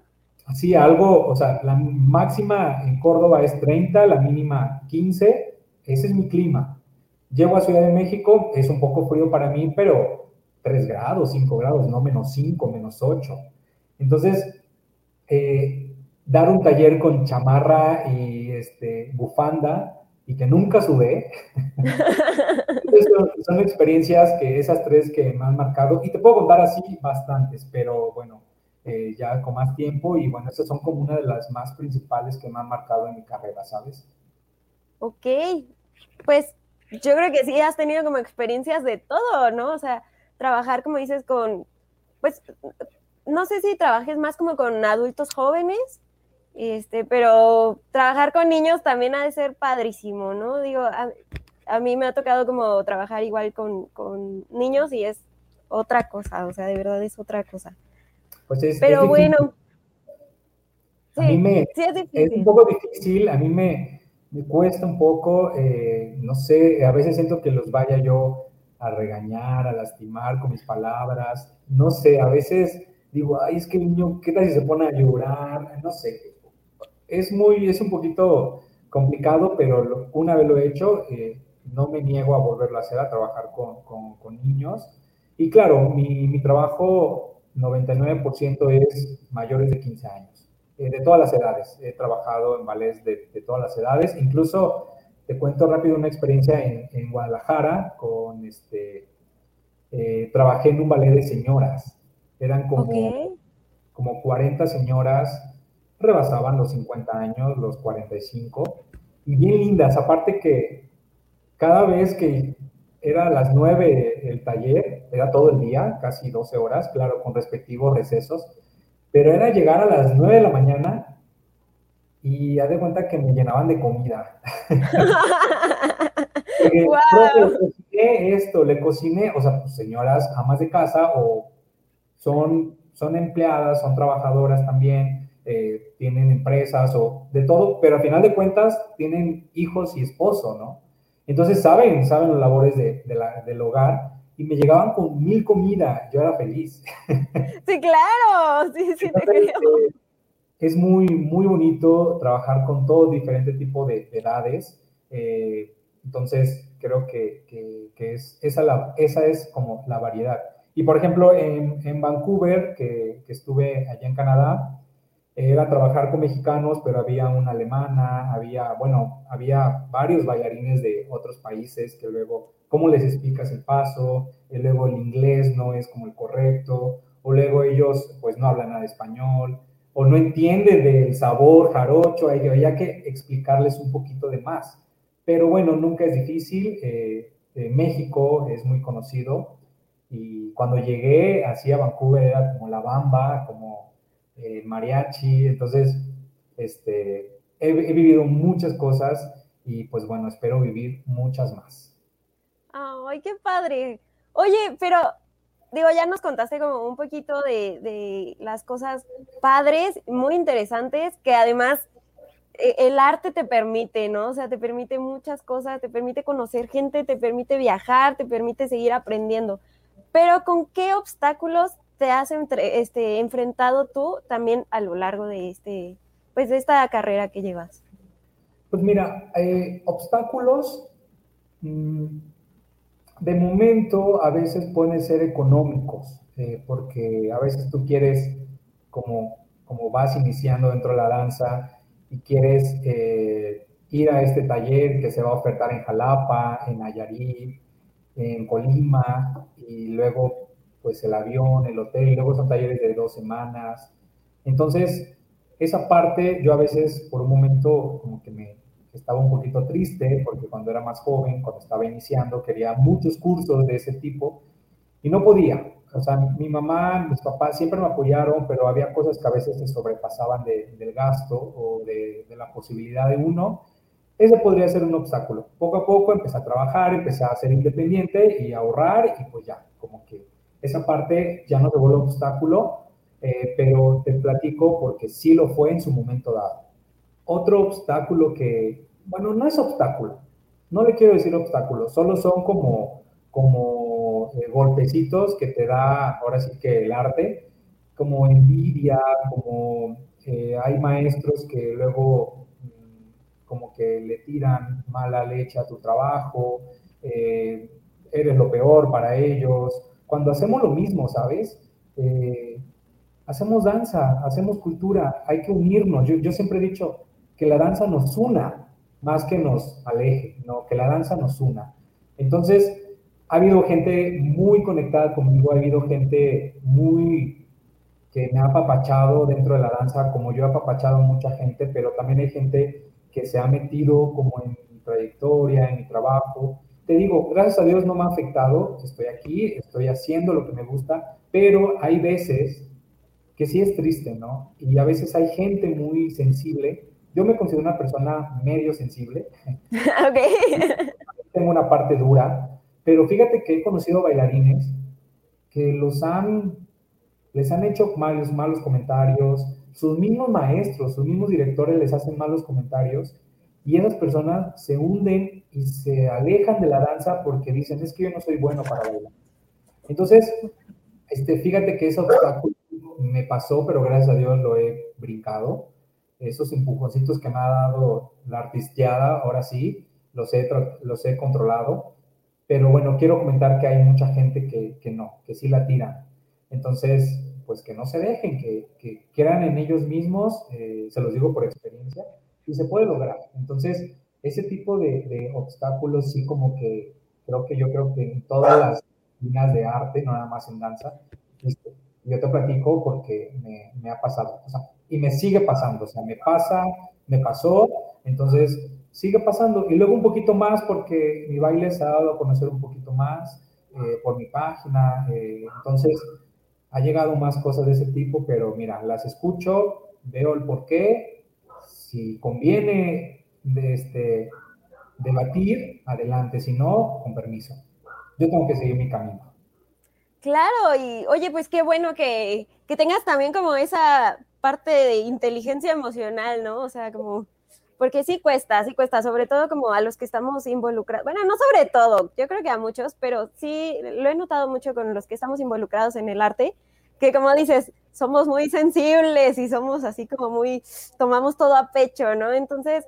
Sí, algo, o sea, la máxima en Córdoba es 30, la mínima 15, ese es mi clima. Llego a Ciudad de México, es un poco frío para mí, pero 3 grados, 5 grados, no menos 5, menos 8. Entonces, eh, dar un taller con chamarra y este, bufanda y que nunca sube. son, experiencias que esas tres que me han marcado, y te puedo contar así bastantes, pero bueno, eh, ya con más tiempo, y bueno, esas son como una de las más principales que me han marcado en mi carrera, ¿sabes? Ok, pues yo creo que sí has tenido como experiencias de todo, ¿no? O sea, trabajar, como dices, con, pues, no sé si trabajes más como con adultos jóvenes, este, pero trabajar con niños también ha de ser padrísimo, ¿no? Digo, a, mí me ha tocado como trabajar igual con, niños y es otra cosa, o sea, de verdad es otra cosa. Pues es, pero bueno. A mí me, sí es, es, un poco difícil, a mí me, me cuesta un poco, eh, no sé, a veces siento que los vaya yo a regañar, a lastimar con mis palabras, no sé, a veces digo, ay, es que el niño, ¿qué tal si se pone a llorar? No sé. Es muy, es un poquito complicado, pero una vez lo he hecho, eh, no me niego a volverlo a hacer, a trabajar con, con, niños. Y claro, mi, mi trabajo 99% es mayores de 15 años, eh, de todas las edades. He trabajado en ballets de, de, todas las edades, incluso te cuento rápido una experiencia en, en Guadalajara con este, eh, trabajé en un ballet de señoras eran como, como 40 señoras, rebasaban los 50 años, los 45, y bien lindas. Aparte que cada vez que era a las 9 el taller, era todo el día, casi 12 horas, claro, con respectivos recesos, pero era llegar a las 9 de la mañana y haz de cuenta que me llenaban de comida. le cociné esto, le cociné, o sea, pues, señoras amas de casa o son, son empleadas, son trabajadoras también, eh, tienen empresas o de todo, pero al final de cuentas tienen hijos y esposo, ¿no? Entonces saben, saben las labores de, la, del hogar y me llegaban con mil comida, yo era feliz. Sí, claro, sí, sí, te creo. Eh, es muy, muy bonito trabajar con todo diferente tipo de, edades. Eh, entonces, creo que, que, es, esa, la, esa es como la variedad. Y por ejemplo, en, en Vancouver, que, que, estuve allá en Canadá, era trabajar con mexicanos, pero había una alemana, había, bueno, había varios bailarines de otros países que luego, ¿cómo les explicas el paso? Y luego el inglés no es como el correcto, o luego ellos pues no hablan nada español, o no entiende del sabor jarocho, hay, que explicarles un poquito de más. Pero bueno, nunca es difícil. Eh, eh, México es muy conocido y cuando llegué así a Vancouver era como la bamba, como eh, mariachi, entonces este, he, he, vivido muchas cosas y pues bueno, espero vivir muchas más. ¡Ay, qué padre! Oye, pero digo, ya nos contaste como un poquito de, de las cosas padres, muy interesantes, que además e, el arte te permite, ¿no? O sea, te permite muchas cosas, te permite conocer gente, te permite viajar, te permite seguir aprendiendo. Pero ¿con qué obstáculos te has este, enfrentado tú también a lo largo de, este, pues, de esta carrera que llevas? Pues mira, eh, obstáculos, mmm, de momento a veces pueden ser económicos, eh, porque a veces tú quieres, como, como vas iniciando dentro de la danza y quieres eh, ir a este taller que se va a ofertar en Jalapa, en Nayarit, en Colima, y luego pues el avión, el hotel, y luego son talleres de dos semanas. Entonces, esa parte yo a veces por un momento como que me, estaba un poquito triste porque cuando era más joven, cuando estaba iniciando, quería muchos cursos de ese tipo y no podía. O sea, mi mamá, mis papás siempre me apoyaron, pero había cosas que a veces se sobrepasaban de, del gasto o de, de, la posibilidad de uno. Ese podría ser un obstáculo. Poco a poco empecé a trabajar, empecé a ser independiente y a ahorrar y pues ya, como que esa parte ya no se vuelve obstáculo, eh, pero te platico porque sí lo fue en su momento dado. Otro obstáculo que, bueno, no es obstáculo, no le quiero decir obstáculo, solo son como, como eh, golpecitos que te da ahora sí que el arte, como envidia, como eh, hay maestros que luego mm, como que le tiran mala leche a tu trabajo, eh, eres lo peor para ellos. Cuando hacemos lo mismo, ¿sabes? Hacemos danza, hacemos cultura, hay que unirnos. Yo siempre he dicho, que la danza nos una, más que nos aleje, no, que la danza nos una. Entonces, ha habido gente muy conectada conmigo, ha habido gente muy que me ha apapachado dentro de la danza, como yo he apapachado a mucha gente, pero también hay gente que se ha metido como en mi trayectoria, en mi trabajo. Te digo, gracias a Dios no me ha afectado, estoy aquí, estoy haciendo lo que me gusta, pero hay veces que sí es triste, ¿no? Y a veces hay gente muy sensible yo me considero una persona medio sensible. Ok. Tengo una parte dura, pero fíjate que he conocido bailarines que los han, les han hecho malos, malos comentarios, sus mismos maestros, sus mismos directores les hacen malos comentarios y esas personas se hunden y se alejan de la danza porque dicen, es que yo no soy bueno para bailar. Entonces, este, fíjate que ese obstáculo me pasó, pero gracias a Dios lo he brincado esos empujoncitos que me ha dado la artisteada, ahora sí, los he, los he controlado. Pero bueno, quiero comentar que hay mucha gente que, que no, que sí la tiran. Entonces, pues que no se dejen, que, que crean en ellos mismos, eh, se los digo por experiencia, y se puede lograr. Entonces, ese tipo de, de, obstáculos sí como que creo que yo creo que en todas las líneas de arte, no nada más en danza, este, yo te platico porque me, me ha pasado. O sea, y me sigue pasando, o sea, me pasa, me pasó, entonces sigue pasando. Y luego un poquito más porque mi baile se ha dado a conocer un poquito más eh, por mi página, eh, entonces ha llegado más cosas de ese tipo, pero mira, las escucho, veo el por qué, si conviene de este, debatir, adelante, si no, con permiso. Yo tengo que seguir mi camino. Claro, y oye, pues qué bueno que, que tengas también como esa parte de inteligencia emocional, ¿no? O sea, como, porque sí cuesta, sí cuesta, sobre todo como a los que estamos involucrados, bueno, no sobre todo, yo creo que a muchos, pero sí lo he notado mucho con los que estamos involucrados en el arte, que como dices, somos muy sensibles y somos así como muy, tomamos todo a pecho, ¿no? Entonces,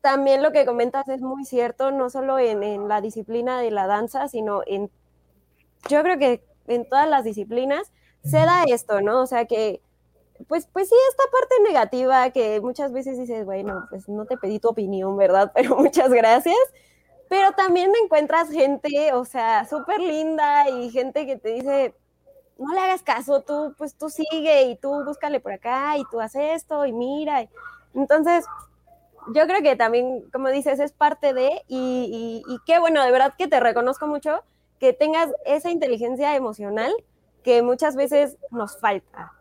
también lo que comentas es muy cierto, no solo en, la disciplina de la danza, sino en, yo creo que en todas las disciplinas se da esto, ¿no? O sea, que pues, pues sí, esta parte negativa que muchas veces dices, bueno, pues no te pedí tu opinión, ¿verdad? Pero muchas gracias. Pero también encuentras gente, o sea, súper linda y gente que te dice, no le hagas caso, tú, pues tú sigue y tú búscale por acá y tú haces esto y mira. Entonces, yo creo que también, como dices, es parte de, y, y, qué bueno, de verdad que te reconozco mucho que tengas esa inteligencia emocional que muchas veces nos falta.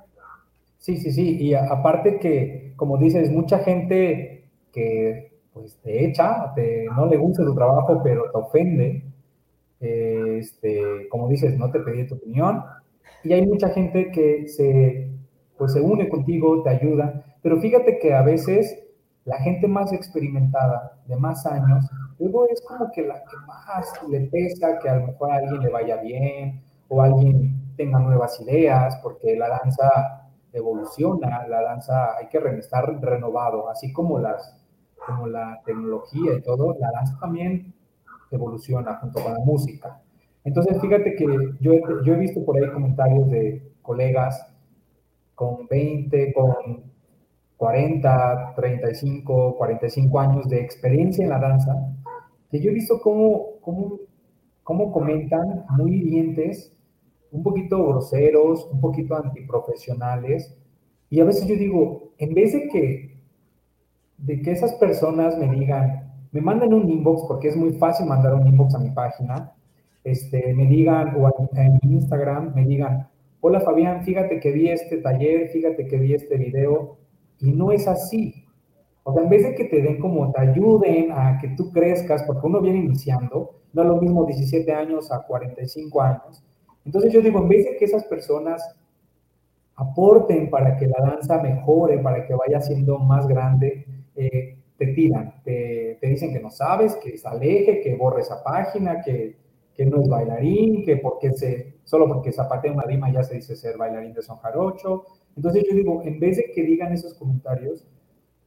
Sí, sí, sí, y aparte que, como dices, mucha gente que pues te echa, te, no le gusta tu trabajo, pero te ofende, este, como dices, no te pedí tu opinión, y hay mucha gente que se, pues, se une contigo, te ayuda, pero fíjate que a veces la gente más experimentada, de más años, luego es como que la que más le pesa que a lo mejor a alguien le vaya bien o alguien tenga nuevas ideas, porque la danza evoluciona, la danza hay que estar renovado, así como, las, como la tecnología y todo, la danza también evoluciona junto con la música. Entonces, fíjate que yo, yo he visto por ahí comentarios de colegas con 20, con 40, 35, 45 años de experiencia en la danza, que yo he visto cómo, cómo, cómo comentan muy hirientes, un poquito groseros, un poquito antiprofesionales, y a veces yo digo, en vez de que, de que esas personas me digan, me manden un inbox, porque es muy fácil mandar un inbox a mi página, este, me digan, o en, Instagram, me digan, hola Fabián, fíjate que vi este taller, fíjate que vi este video, y no es así. O sea, en vez de que te den como, te ayuden a que tú crezcas, porque uno viene iniciando, no es lo mismo 17 años a 45 años. Entonces yo digo, en vez de que esas personas aporten para que la danza mejore, para que vaya siendo más grande, eh, te tiran, te, te, dicen que no sabes, que se aleje, que borre esa página, que, que no es bailarín, que porque se, solo porque zapatea una rima ya se dice ser bailarín de son jarocho. Entonces yo digo, en vez de que digan esos comentarios,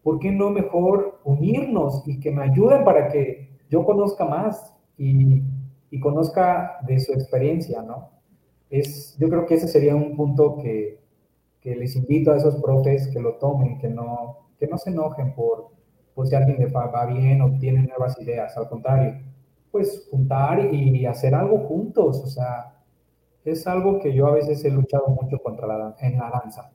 ¿por qué no mejor unirnos y que me ayuden para que yo conozca más y, y conozca de su experiencia, ¿no? Es, yo creo que ese sería un punto que, que les invito a esos profes que lo tomen, que no, que no se enojen por, por si alguien le va bien o tiene nuevas ideas, al contrario, pues juntar y hacer algo juntos, o sea, es algo que yo a veces he luchado mucho contra la, en la danza.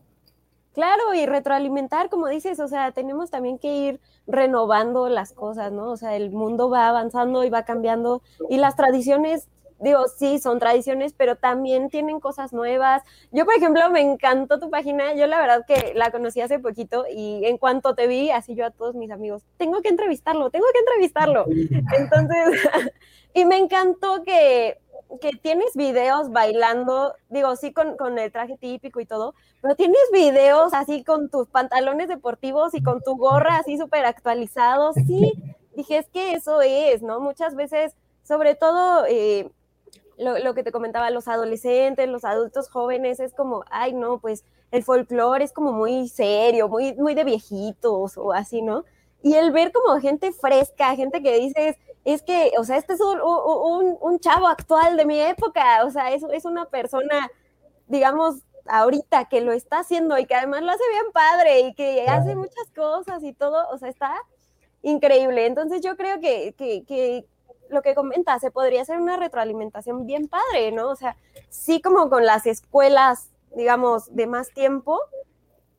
Claro, y retroalimentar, como dices, o sea, tenemos también que ir renovando las cosas, ¿no? O sea, el mundo va avanzando y va cambiando y las tradiciones digo, sí, son tradiciones, pero también tienen cosas nuevas. Yo, por ejemplo, me encantó tu página. Yo la verdad que la conocí hace poquito y en cuanto te vi, así yo a todos mis amigos, tengo que entrevistarlo, tengo que entrevistarlo. Entonces, y me encantó que, que tienes videos bailando, digo, sí con, con el traje típico y todo, pero tienes videos así con tus pantalones deportivos y con tu gorra así súper actualizados. Sí, dije, es que eso es, ¿no? Muchas veces, sobre todo... Eh, lo, que te comentaba, los adolescentes, los adultos jóvenes, es como, ay, no, pues el folclore es como muy serio, muy, muy de viejitos o así, ¿no? Y el ver como gente fresca, gente que dices, es que, o sea, este es un, un, un chavo actual de mi época, o sea, es, es una persona, digamos, ahorita que lo está haciendo y que además lo hace bien padre y que hace muchas cosas y todo, o sea, está increíble. Entonces yo creo que, que, que, lo que comenta, se podría hacer una retroalimentación bien padre, ¿no? O sea, sí como con las escuelas, digamos, de más tiempo,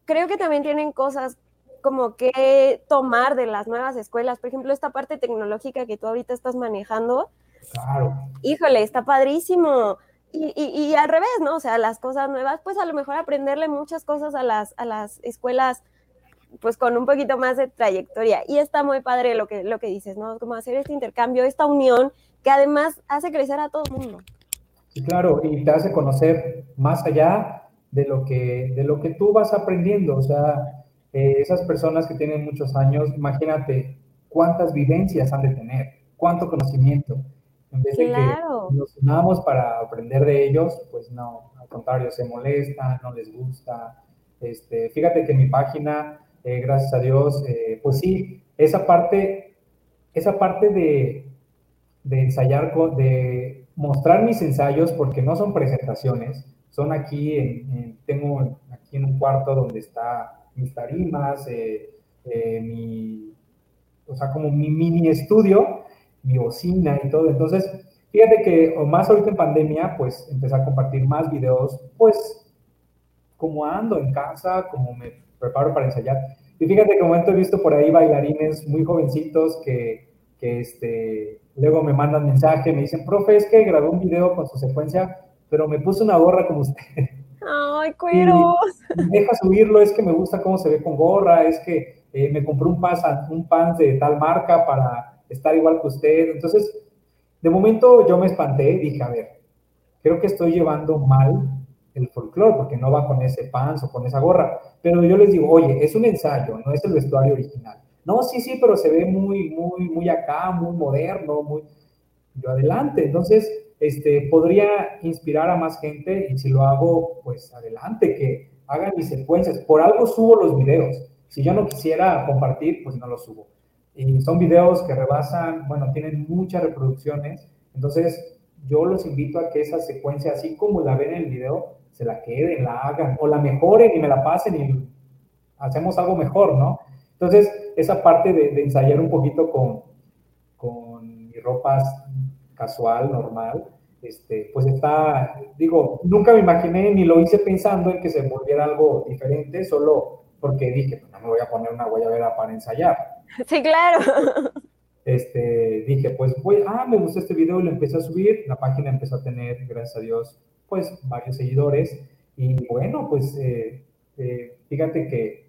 creo que también tienen cosas como que tomar de las nuevas escuelas. Por ejemplo, esta parte tecnológica que tú ahorita estás manejando. Claro. Híjole, está padrísimo. Y, y, al revés, ¿no? O sea, las cosas nuevas, pues a lo mejor aprenderle muchas cosas a las, a las escuelas pues con un poquito más de trayectoria. Y está muy padre lo que, lo que dices, ¿no? Como hacer este intercambio, esta unión que además hace crecer a todo el mundo. Sí, claro, y te hace conocer más allá de lo que, de lo que tú vas aprendiendo. O sea, eh, esas personas que tienen muchos años, imagínate cuántas vivencias han de tener, cuánto conocimiento. En vez de que nos unamos para aprender de ellos, pues no, al contrario, se molestan, no les gusta. Este, fíjate que mi página eh, gracias a Dios, eh, pues sí, esa parte, esa parte de, de ensayar, de mostrar mis ensayos, porque no son presentaciones, son aquí, en, tengo aquí en un cuarto donde está mis tarimas, eh, mi, o sea, como mi mini estudio, mi bocina y todo. Entonces, Fíjate que, o más ahorita en pandemia, pues empecé a compartir más videos, pues como ando en casa, como me preparo para ensayar. Y fíjate que momento he visto por ahí bailarines muy jovencitos que, que este, luego me mandan mensaje, me dicen, profe, es que grabé un video con su secuencia, pero me puse una gorra como usted. ¡Ay, cueros! Deja subirlo, es que me gusta cómo se ve con gorra, es que eh, me compré un pants, un pants de tal marca para estar igual que usted. Entonces, de momento yo me espanté, dije, a ver, creo que estoy llevando mal el folclore, porque no va con ese pants o con esa gorra. Pero yo les digo, oye, es un ensayo, no es el vestuario original. No, sí, sí, pero se ve muy, muy, muy acá, muy moderno, muy... Yo adelante. Entonces, este, podría inspirar a más gente y si lo hago, pues adelante, que hagan mis secuencias. Por algo subo los videos. Si yo no quisiera compartir, pues no los subo. Y son videos que rebasan, bueno, tienen muchas reproducciones. Entonces, yo los invito a que esa secuencia, así como la ven en el video, se la queden, la hagan o la mejoren y me la pasen y hacemos algo mejor, ¿no? Entonces, esa parte de, ensayar un poquito con, con mi ropa casual, normal, este, pues está, digo, nunca me imaginé ni lo hice pensando en que se volviera algo diferente, solo porque dije, pues no me voy a poner una guayabera para ensayar. Sí, claro. Este, dije, pues voy, ah, me gustó este video y lo empecé a subir, la página empezó a tener, gracias a Dios, pues varios seguidores y bueno, pues eh, eh, fíjate que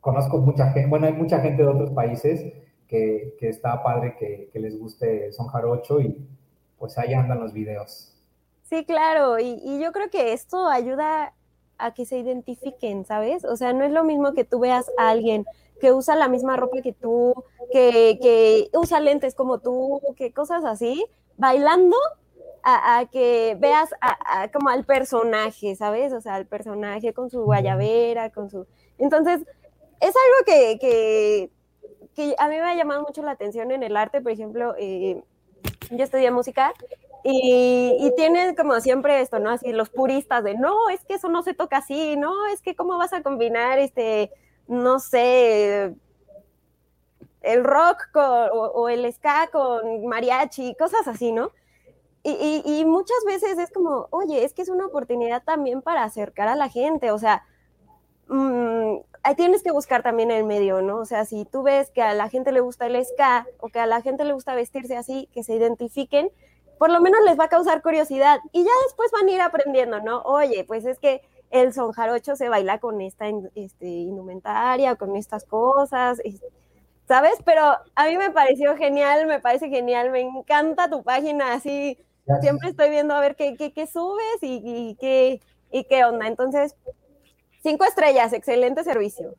conozco mucha gente, bueno, hay mucha gente de otros países que, que está padre que, les guste Son Jarocho y pues ahí andan los videos. Sí, claro, y, y yo creo que esto ayuda a que se identifiquen, ¿sabes? O sea, no es lo mismo que tú veas a alguien que usa la misma ropa que tú, que, que usa lentes como tú, que cosas así, bailando a, que veas a, como al personaje, ¿sabes? O sea, al personaje con su guayabera, con su... Entonces, es algo que, que, que a mí me ha llamado mucho la atención en el arte, por ejemplo, eh, yo estudié música y, y, tienen como siempre esto, ¿no? Así los puristas de, no, es que eso no se toca así, no, es que cómo vas a combinar, este, no sé, el rock o, o, el ska con mariachi, cosas así, ¿no? Y, muchas veces es como, oye, es que es una oportunidad también para acercar a la gente, o sea, mmm, tienes que buscar también el medio, ¿no? O sea, si tú ves que a la gente le gusta el ska o que a la gente le gusta vestirse así, que se identifiquen, por lo menos les va a causar curiosidad y ya después van a ir aprendiendo, ¿no? Oye, pues es que el son jarocho se baila con esta este, indumentaria, con estas cosas, ¿sabes? Pero a mí me pareció genial, me parece genial, me encanta tu página así Siempre estoy viendo a ver qué, qué, subes y, qué, y qué onda. Entonces, cinco estrellas, excelente servicio.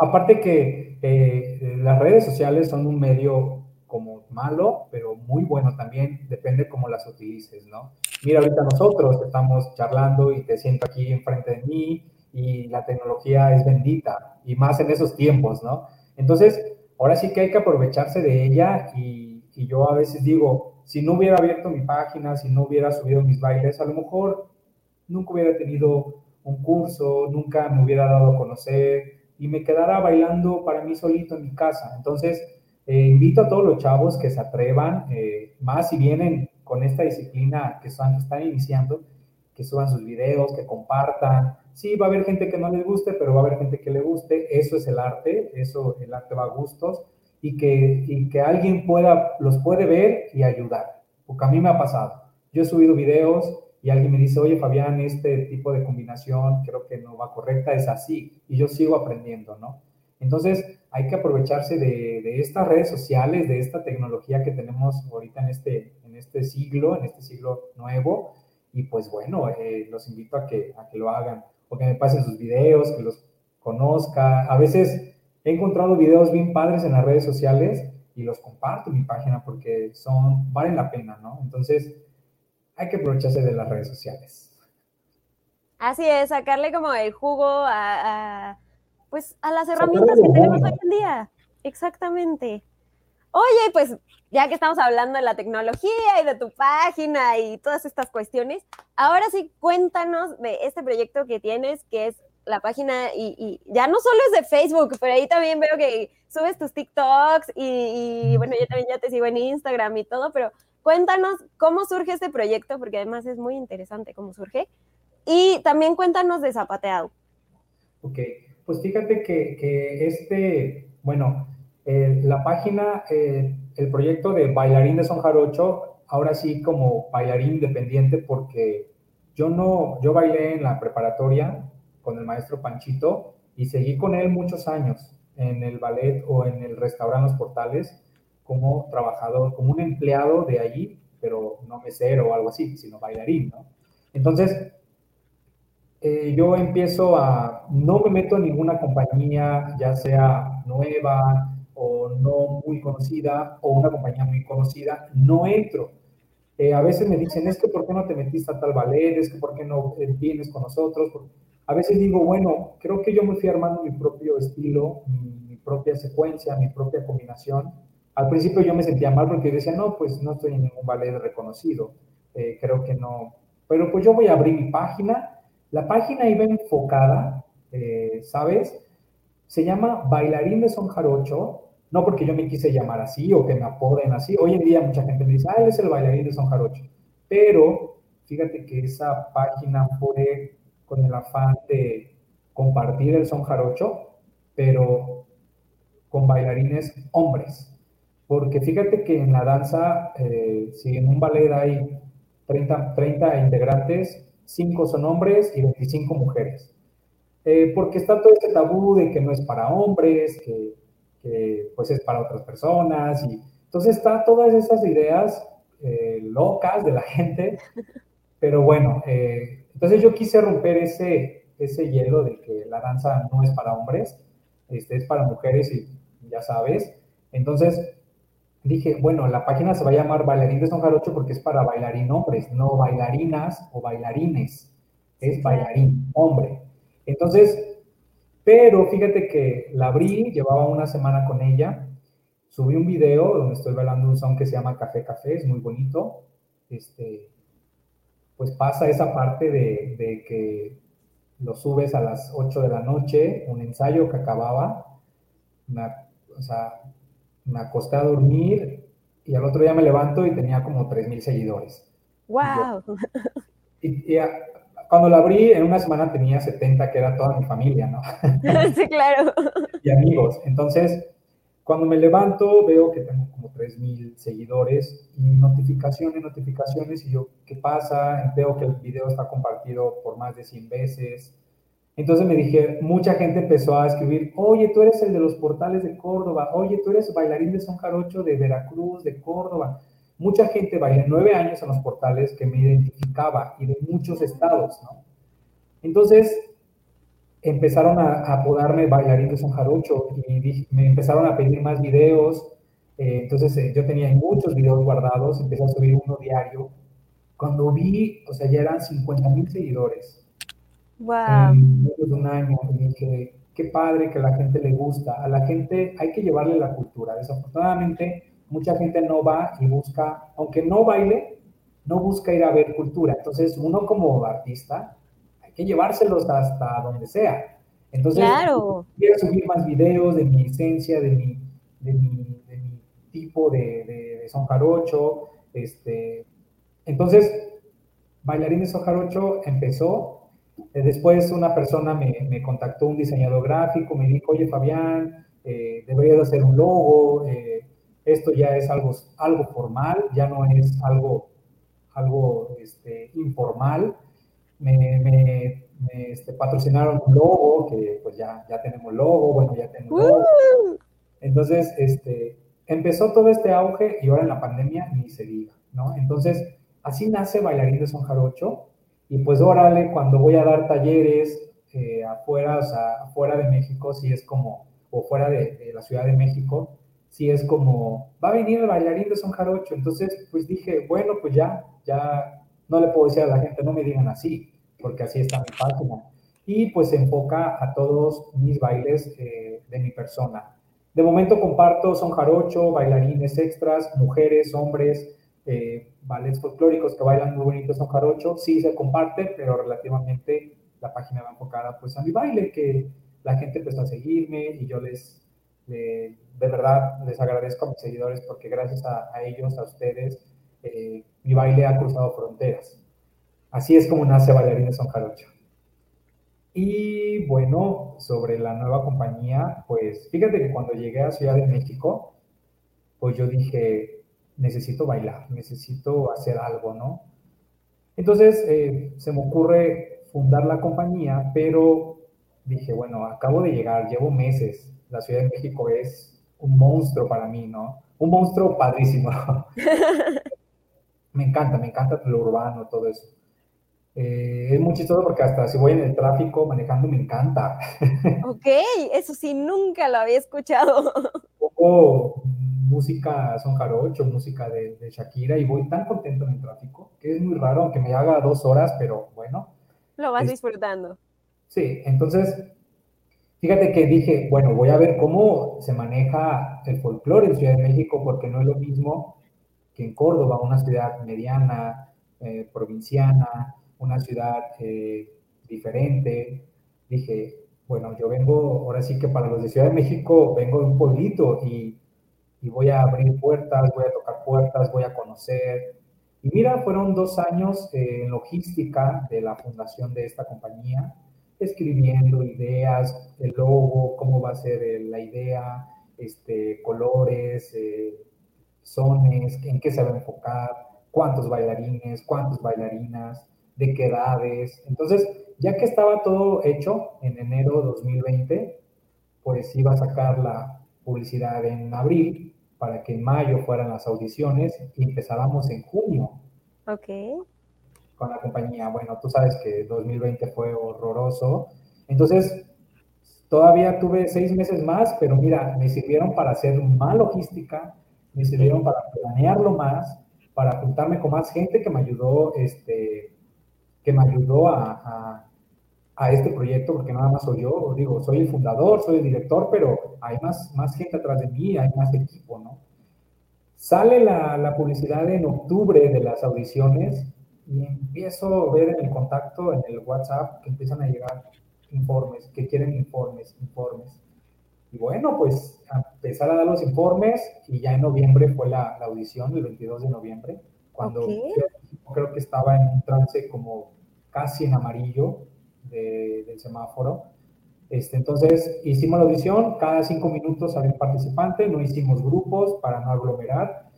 aparte que eh, las redes sociales son un medio como malo, pero muy bueno también, depende cómo las utilices, ¿no? Mira, ahorita nosotros estamos charlando y te siento aquí enfrente de mí y la tecnología es bendita, y más en esos tiempos, ¿no? Entonces, ahora sí que hay que aprovecharse de ella y, y yo a veces digo, si no hubiera abierto mi página, si no hubiera subido mis bailes, a lo mejor nunca hubiera tenido un curso, nunca me hubiera dado a conocer y me quedara bailando para mí solito en mi casa. Entonces, eh, invito a todos los chavos que se atrevan, eh, más si vienen con esta disciplina que están, están iniciando, que suban sus videos, que compartan. Sí, va a haber gente que no les guste, pero va a haber gente que le guste. Eso es el arte, eso, el arte va a gustos y que, y que alguien pueda, los puede ver y ayudar. Porque a mí me ha pasado. Yo he subido videos y alguien me dice, oye Fabián, este tipo de combinación creo que no va correcta, es así. Y yo sigo aprendiendo, ¿no? Entonces hay que aprovecharse de, de estas redes sociales, de esta tecnología que tenemos ahorita en este, en este siglo, en este siglo nuevo. Y pues bueno, eh, los invito a que, a que lo hagan o que me pasen sus videos, que los conozca. A veces he encontrado videos bien padres en las redes sociales y los comparto en mi página porque son, valen la pena, ¿no? Entonces, hay que aprovecharse de las redes sociales. Así es, sacarle como el jugo a, pues, a las herramientas que tenemos hoy en día. Exactamente. Oye, pues ya que estamos hablando de la tecnología y de tu página y todas estas cuestiones, ahora sí cuéntanos de este proyecto que tienes, que es la página y, ya no solo es de Facebook, pero ahí también veo que subes tus TikToks y, bueno, yo también ya te sigo en Instagram y todo, pero cuéntanos cómo surge este proyecto, porque además es muy interesante cómo surge. Y también cuéntanos de Zapateado. Ok, pues fíjate que, este, bueno, eh, la página, eh, el proyecto de Bailarín de Son Jarocho, ahora sí como bailarín independiente, porque yo no, yo bailé en la preparatoria con el maestro Panchito y seguí con él muchos años en el ballet o en el restaurante Los Portales como trabajador, como un empleado de allí, pero no mesero o algo así, sino bailarín, ¿no? Entonces, eh, yo empiezo a, no me meto en ninguna compañía, ya sea nueva o no muy conocida, o una compañía muy conocida, no entro. Eh, a veces me dicen, es que ¿por qué no te metiste a tal ballet? Es que ¿por qué no eh, vienes con nosotros? A veces digo, bueno, creo que yo me fui armando mi propio estilo, mi propia secuencia, mi propia combinación, al principio yo me sentía mal porque decía, no, pues no estoy en ningún ballet reconocido, eh, creo que no. Pero pues yo voy a abrir mi página. La página iba enfocada, eh, ¿sabes? Se llama Bailarín de Son Jarocho, no porque yo me quise llamar así o que me apoden así. Hoy en día mucha gente me dice, ah, él es el bailarín de Son Jarocho. Pero fíjate que esa página fue con el afán de compartir el son jarocho, pero con bailarines hombres. Porque fíjate que en la danza, eh, si en un ballet hay 30, 30 integrantes, 5 son hombres y 25 mujeres. Eh, porque está todo ese tabú de que no es para hombres, que, que, pues es para otras personas. Y, entonces está todas esas ideas eh, locas de la gente. Pero bueno, entonces yo quise romper ese, ese hielo de que la danza no es para hombres, este, es para mujeres y ya sabes. Entonces, dije, bueno, la página se va a llamar Bailarín de Son Jarocho porque es para bailarín hombres, no bailarinas o bailarines, es bailarín hombre. Entonces, pero fíjate que la abrí, llevaba una semana con ella, subí un video donde estoy bailando un son que se llama Café Café, es muy bonito, este, pues pasa esa parte de, de que lo subes a las 8 de la noche, un ensayo que acababa, una, o sea, me acosté a dormir y al otro día me levanto y tenía como 3.000 seguidores. ¡Wow! Y, cuando la abrí, en una semana tenía 70, que era toda mi familia, ¿no? sí, claro. y amigos. Entonces, cuando me levanto, veo que tengo como 3.000 seguidores y notificaciones, notificaciones, y yo, ¿qué pasa? Veo que el video está compartido por más de 100 veces entonces me dije, mucha gente empezó a escribir, oye, tú eres el de los portales de Córdoba, oye, tú eres bailarín de son jarocho de Veracruz, de Córdoba. Mucha gente bailé nueve años en los portales que me identificaba y de muchos estados, ¿no? Entonces empezaron a, apodarme bailarín de son jarocho y me empezaron a pedir más videos. Eh, entonces eh, yo tenía muchos videos guardados, empecé a subir uno diario. Cuando vi, o sea, ya eran 50 mil seguidores Wow. En menos de un año. Y dije, qué padre que a la gente le gusta. A la gente hay que llevarle la cultura. Desafortunadamente, mucha gente no va y busca, aunque no baile, no busca ir a ver cultura. Entonces, uno como artista, que llevárselos hasta donde sea. Entonces, claro. quiero subir más videos de mi esencia, de mi, de mi, de mi tipo de, de, de, son jarocho. Este, entonces, Bailarín de Son Jarocho empezó eh, después una persona me, me, contactó, un diseñador gráfico, me dijo, oye Fabián, eh, deberías hacer un logo, eh, esto ya es algo, algo formal, ya no es algo, algo este, informal. Me, me, este, patrocinaron un logo, que pues ya, ya tenemos logo, bueno, ya tenemos logo. Entonces, este, empezó todo este auge y ahora en la pandemia ni se diga, ¿no? Entonces, así nace Bailarín de Son Jarocho y pues órale, cuando voy a dar talleres eh, afuera, o sea, afuera de México, si es como, o fuera de, la Ciudad de México, si es como, va a venir el bailarín de Son Jarocho. Entonces, pues dije, bueno, pues ya, ya no le puedo decir a la gente, no me digan así, porque así está mi página. Y pues se enfoca a todos mis bailes eh, de mi persona. De momento comparto Son Jarocho, bailarines extras, mujeres, hombres, eh, folclóricos que bailan muy bonitos son jarocho, sí se comparte, pero relativamente la página va enfocada pues a mi baile, que la gente empezó a seguirme y yo les, de verdad, les agradezco a mis seguidores porque gracias a, ellos, a ustedes, mi baile ha cruzado fronteras. Así es como nace Bailarines Son Jarocho. Y bueno, sobre la nueva compañía, pues fíjate que cuando llegué a Ciudad de México, pues yo dije, necesito bailar, necesito hacer algo, ¿no? Entonces eh, se me ocurre fundar la compañía, pero dije, bueno, acabo de llegar, llevo meses, la Ciudad de México es un monstruo para mí, ¿no? Un monstruo padrísimo. me encanta, me encanta lo urbano, todo eso. Eh, es muy chistoso porque hasta si voy en el tráfico manejando me encanta. Ok, eso sí, nunca lo había escuchado. Un poco música son jarocho, música de, de, Shakira y voy tan contento en el tráfico que es muy raro, aunque me haga dos horas, pero bueno. Lo vas disfrutando. Sí, entonces, fíjate que dije, bueno, voy a ver cómo se maneja el folclore en Ciudad de México porque no es lo mismo que en Córdoba, una ciudad mediana, eh, provinciana, una ciudad eh, diferente. Dije, bueno, yo vengo, ahora sí que para los de Ciudad de México, vengo de un pueblito y, y voy a abrir puertas, voy a tocar puertas, voy a conocer. Y mira, fueron dos años eh, en logística de la fundación de esta compañía, escribiendo ideas, el logo, cómo va a ser la idea, este, colores, eh, sones, en qué se va a enfocar, cuántos bailarines, cuántas bailarinas, de qué edades. Entonces, ya que estaba todo hecho en enero de 2020, pues iba a sacar la publicidad en abril para que en mayo fueran las audiciones y empezáramos en junio. Ok. Con la compañía. Bueno, tú sabes que 2020 fue horroroso. Entonces, todavía tuve seis meses más, pero mira, me sirvieron para hacer más logística, me sirvieron para planearlo más, para juntarme con más gente que me ayudó este, que me ayudó a, a, este proyecto, porque nada más soy yo, digo, soy el fundador, soy el director, pero hay más, más gente atrás de mí, hay más equipo, ¿no? Sale la, la publicidad en octubre de las audiciones y empiezo a ver en el contacto, en el WhatsApp, que empiezan a llegar informes, que quieren informes, informes. Y bueno, pues a empezar a dar los informes y ya en noviembre fue la, la audición, el 22 de noviembre, cuando creo que estaba en un trance como casi en amarillo del semáforo. Este, entonces hicimos la audición, cada cinco minutos había un participante, no hicimos grupos para no aglomerar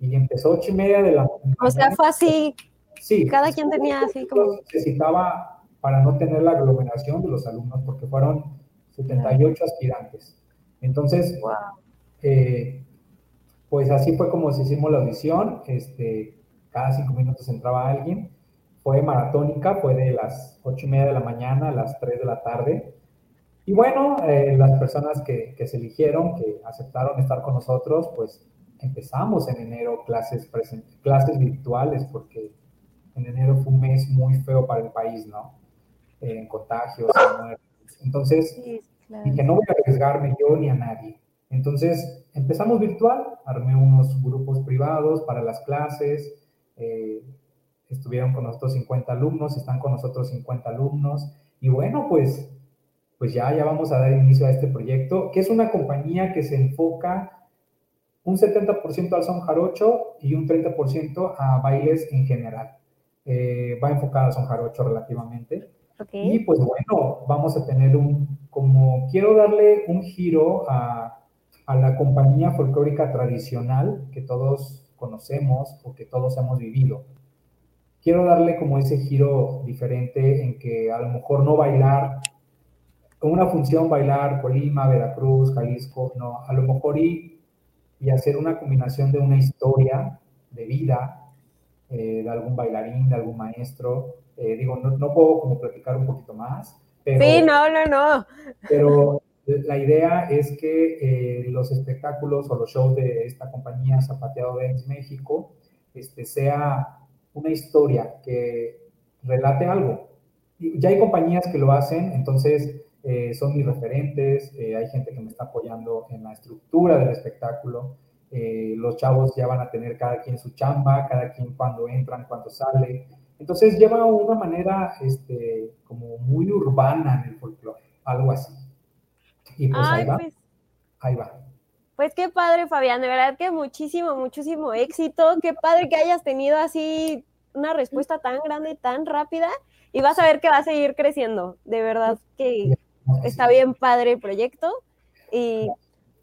y empezó ocho y media de la mañana. O sea, fue así. Sí. Cada quien tenía así como... Necesitaba para no tener la aglomeración de los alumnos porque fueron 78 aspirantes. Entonces, eh, pues así fue como se hicimos la audición. Este, cada cinco minutos entraba alguien fue maratónica, fue de las ocho y media de la mañana a las 3 de la tarde. Y bueno, eh, las personas que, que, se eligieron, que aceptaron estar con nosotros, pues empezamos en enero clases, clases virtuales, porque en enero fue un mes muy feo para el país, ¿no? en contagios, en muertes. Entonces, dije, no voy a arriesgarme yo ni a nadie. Entonces, empezamos virtual, armé unos grupos privados para las clases, eh, estuvieron con nosotros 50 alumnos, están con nosotros 50 alumnos. Y bueno, pues, pues ya, ya vamos a dar inicio a este proyecto, que es una compañía que se enfoca un 70% al son jarocho y un 30% a bailes en general. Eh, va enfocada al son jarocho relativamente. Y pues bueno, vamos a tener un, como quiero darle un giro a, a la compañía folclórica tradicional que todos conocemos o que todos hemos vivido quiero darle como ese giro diferente en que a lo mejor no bailar, con una función bailar Colima, Veracruz, Jalisco, no, a lo mejor y, y hacer una combinación de una historia de vida eh, de algún bailarín, de algún maestro. Eh, digo, no, no, puedo como platicar un poquito más. Pero, sí, no, no, no. Pero la idea es que eh, los espectáculos o los shows de esta compañía Zapateado Dance México este, sea una historia que relate algo. Y ya hay compañías que lo hacen, entonces eh, son mis referentes, eh, hay gente que me está apoyando en la estructura del espectáculo, eh, los chavos ya van a tener cada quien su chamba, cada quien cuando entran, cuando sale. Entonces lleva una manera este, como muy urbana en el folclore, algo así. Y pues ahí va. Pues. Ahí va. Pues qué padre, Fabián, de verdad que muchísimo, muchísimo éxito. Qué padre que hayas tenido así una respuesta tan grande, tan rápida. Y vas a ver que va a seguir creciendo. De verdad que está bien padre el proyecto. Y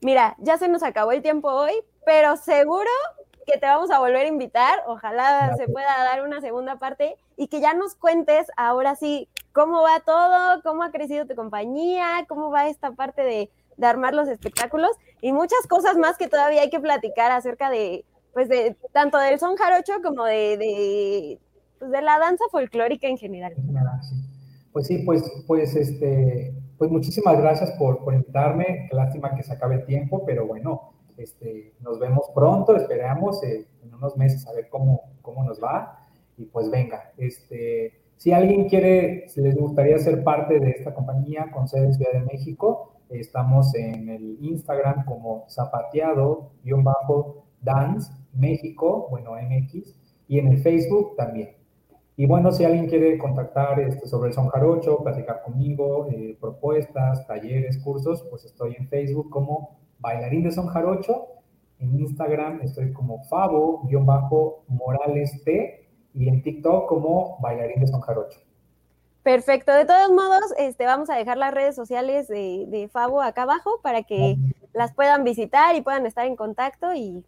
mira, ya se nos acabó el tiempo hoy, pero seguro que te vamos a volver a invitar. Ojalá se pueda dar una segunda parte y que ya nos cuentes ahora sí cómo va todo, cómo ha crecido tu compañía, cómo va esta parte de, armar los espectáculos y muchas cosas más que todavía hay que platicar acerca de, pues de tanto del son jarocho como de, de, pues de la danza folclórica en general. Pues sí, pues, pues este, pues muchísimas gracias por, por invitarme. Lástima que se acabe el tiempo, pero bueno, este, nos vemos pronto, esperamos eh, en unos meses a ver cómo, cómo nos va. Y pues venga, este, si alguien quiere, si les gustaría ser parte de esta compañía con sede en Ciudad de México, estamos en el Instagram como zapateado-dance México, bueno, MX, y en el Facebook también. Y bueno, si alguien quiere contactar este, sobre el son jarocho, platicar conmigo, eh, propuestas, talleres, cursos, pues estoy en Facebook como bailarín de son jarocho. En Instagram estoy como favo-morales T y en TikTok como bailarín de son jarocho. Perfecto. De todos modos, este, vamos a dejar las redes sociales de, de Fabo acá abajo para que las puedan visitar y puedan estar en contacto y,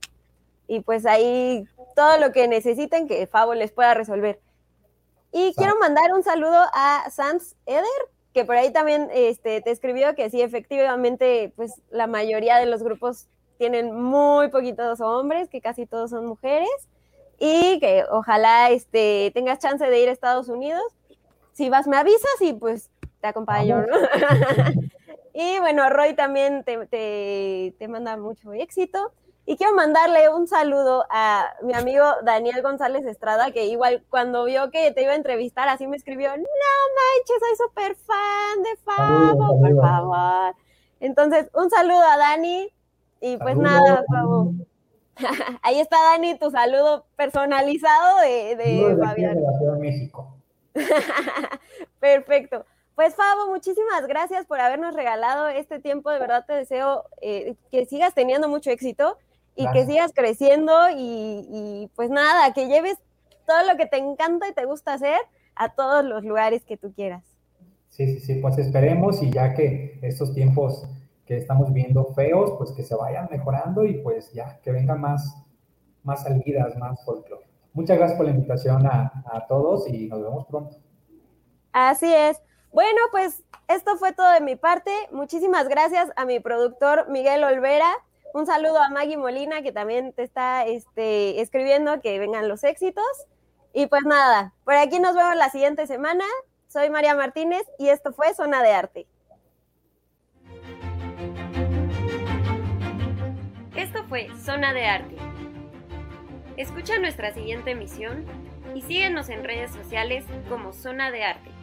y, pues ahí todo lo que necesiten que Fabo les pueda resolver. Y quiero mandar un saludo a Sans Eder, que por ahí también este, te escribió que sí, efectivamente, pues la mayoría de los grupos tienen muy poquitos hombres, que casi todos son mujeres, y que ojalá este, tengas chance de ir a Estados Unidos. Si vas, me avisas y pues te acompaño, ¿no? y bueno, Roy también te, te, te manda mucho éxito. Y quiero mandarle un saludo a mi amigo Daniel González Estrada, que igual cuando vio que te iba a entrevistar, así me escribió, no manches, soy súper fan de Fabo, por favor. Entonces, un saludo a Dani y pues nada, Fabo. Ahí está Dani, tu saludo personalizado de, de Fabián. De México. Perfecto. Pues Fabo, muchísimas gracias por habernos regalado este tiempo. De verdad te deseo eh, que sigas teniendo mucho éxito y que sigas creciendo y, pues nada, que lleves todo lo que te encanta y te gusta hacer a todos los lugares que tú quieras. Sí, sí, sí, pues esperemos y ya que estos tiempos que estamos viendo feos, pues que se vayan mejorando y pues ya, que vengan más, más salidas, más folclore. Muchas gracias por la invitación a, a todos y nos vemos pronto. Así es. Bueno, pues esto fue todo de mi parte. Muchísimas gracias a mi productor Miguel Olvera un saludo a Maggie Molina, que también te está este, escribiendo que vengan los éxitos. Y pues nada, por aquí nos vemos la siguiente semana. Soy María Martínez y esto fue Zona de Arte. Esto fue Zona de Arte. Escucha nuestra siguiente emisión y síguenos en redes sociales como Zona de Arte.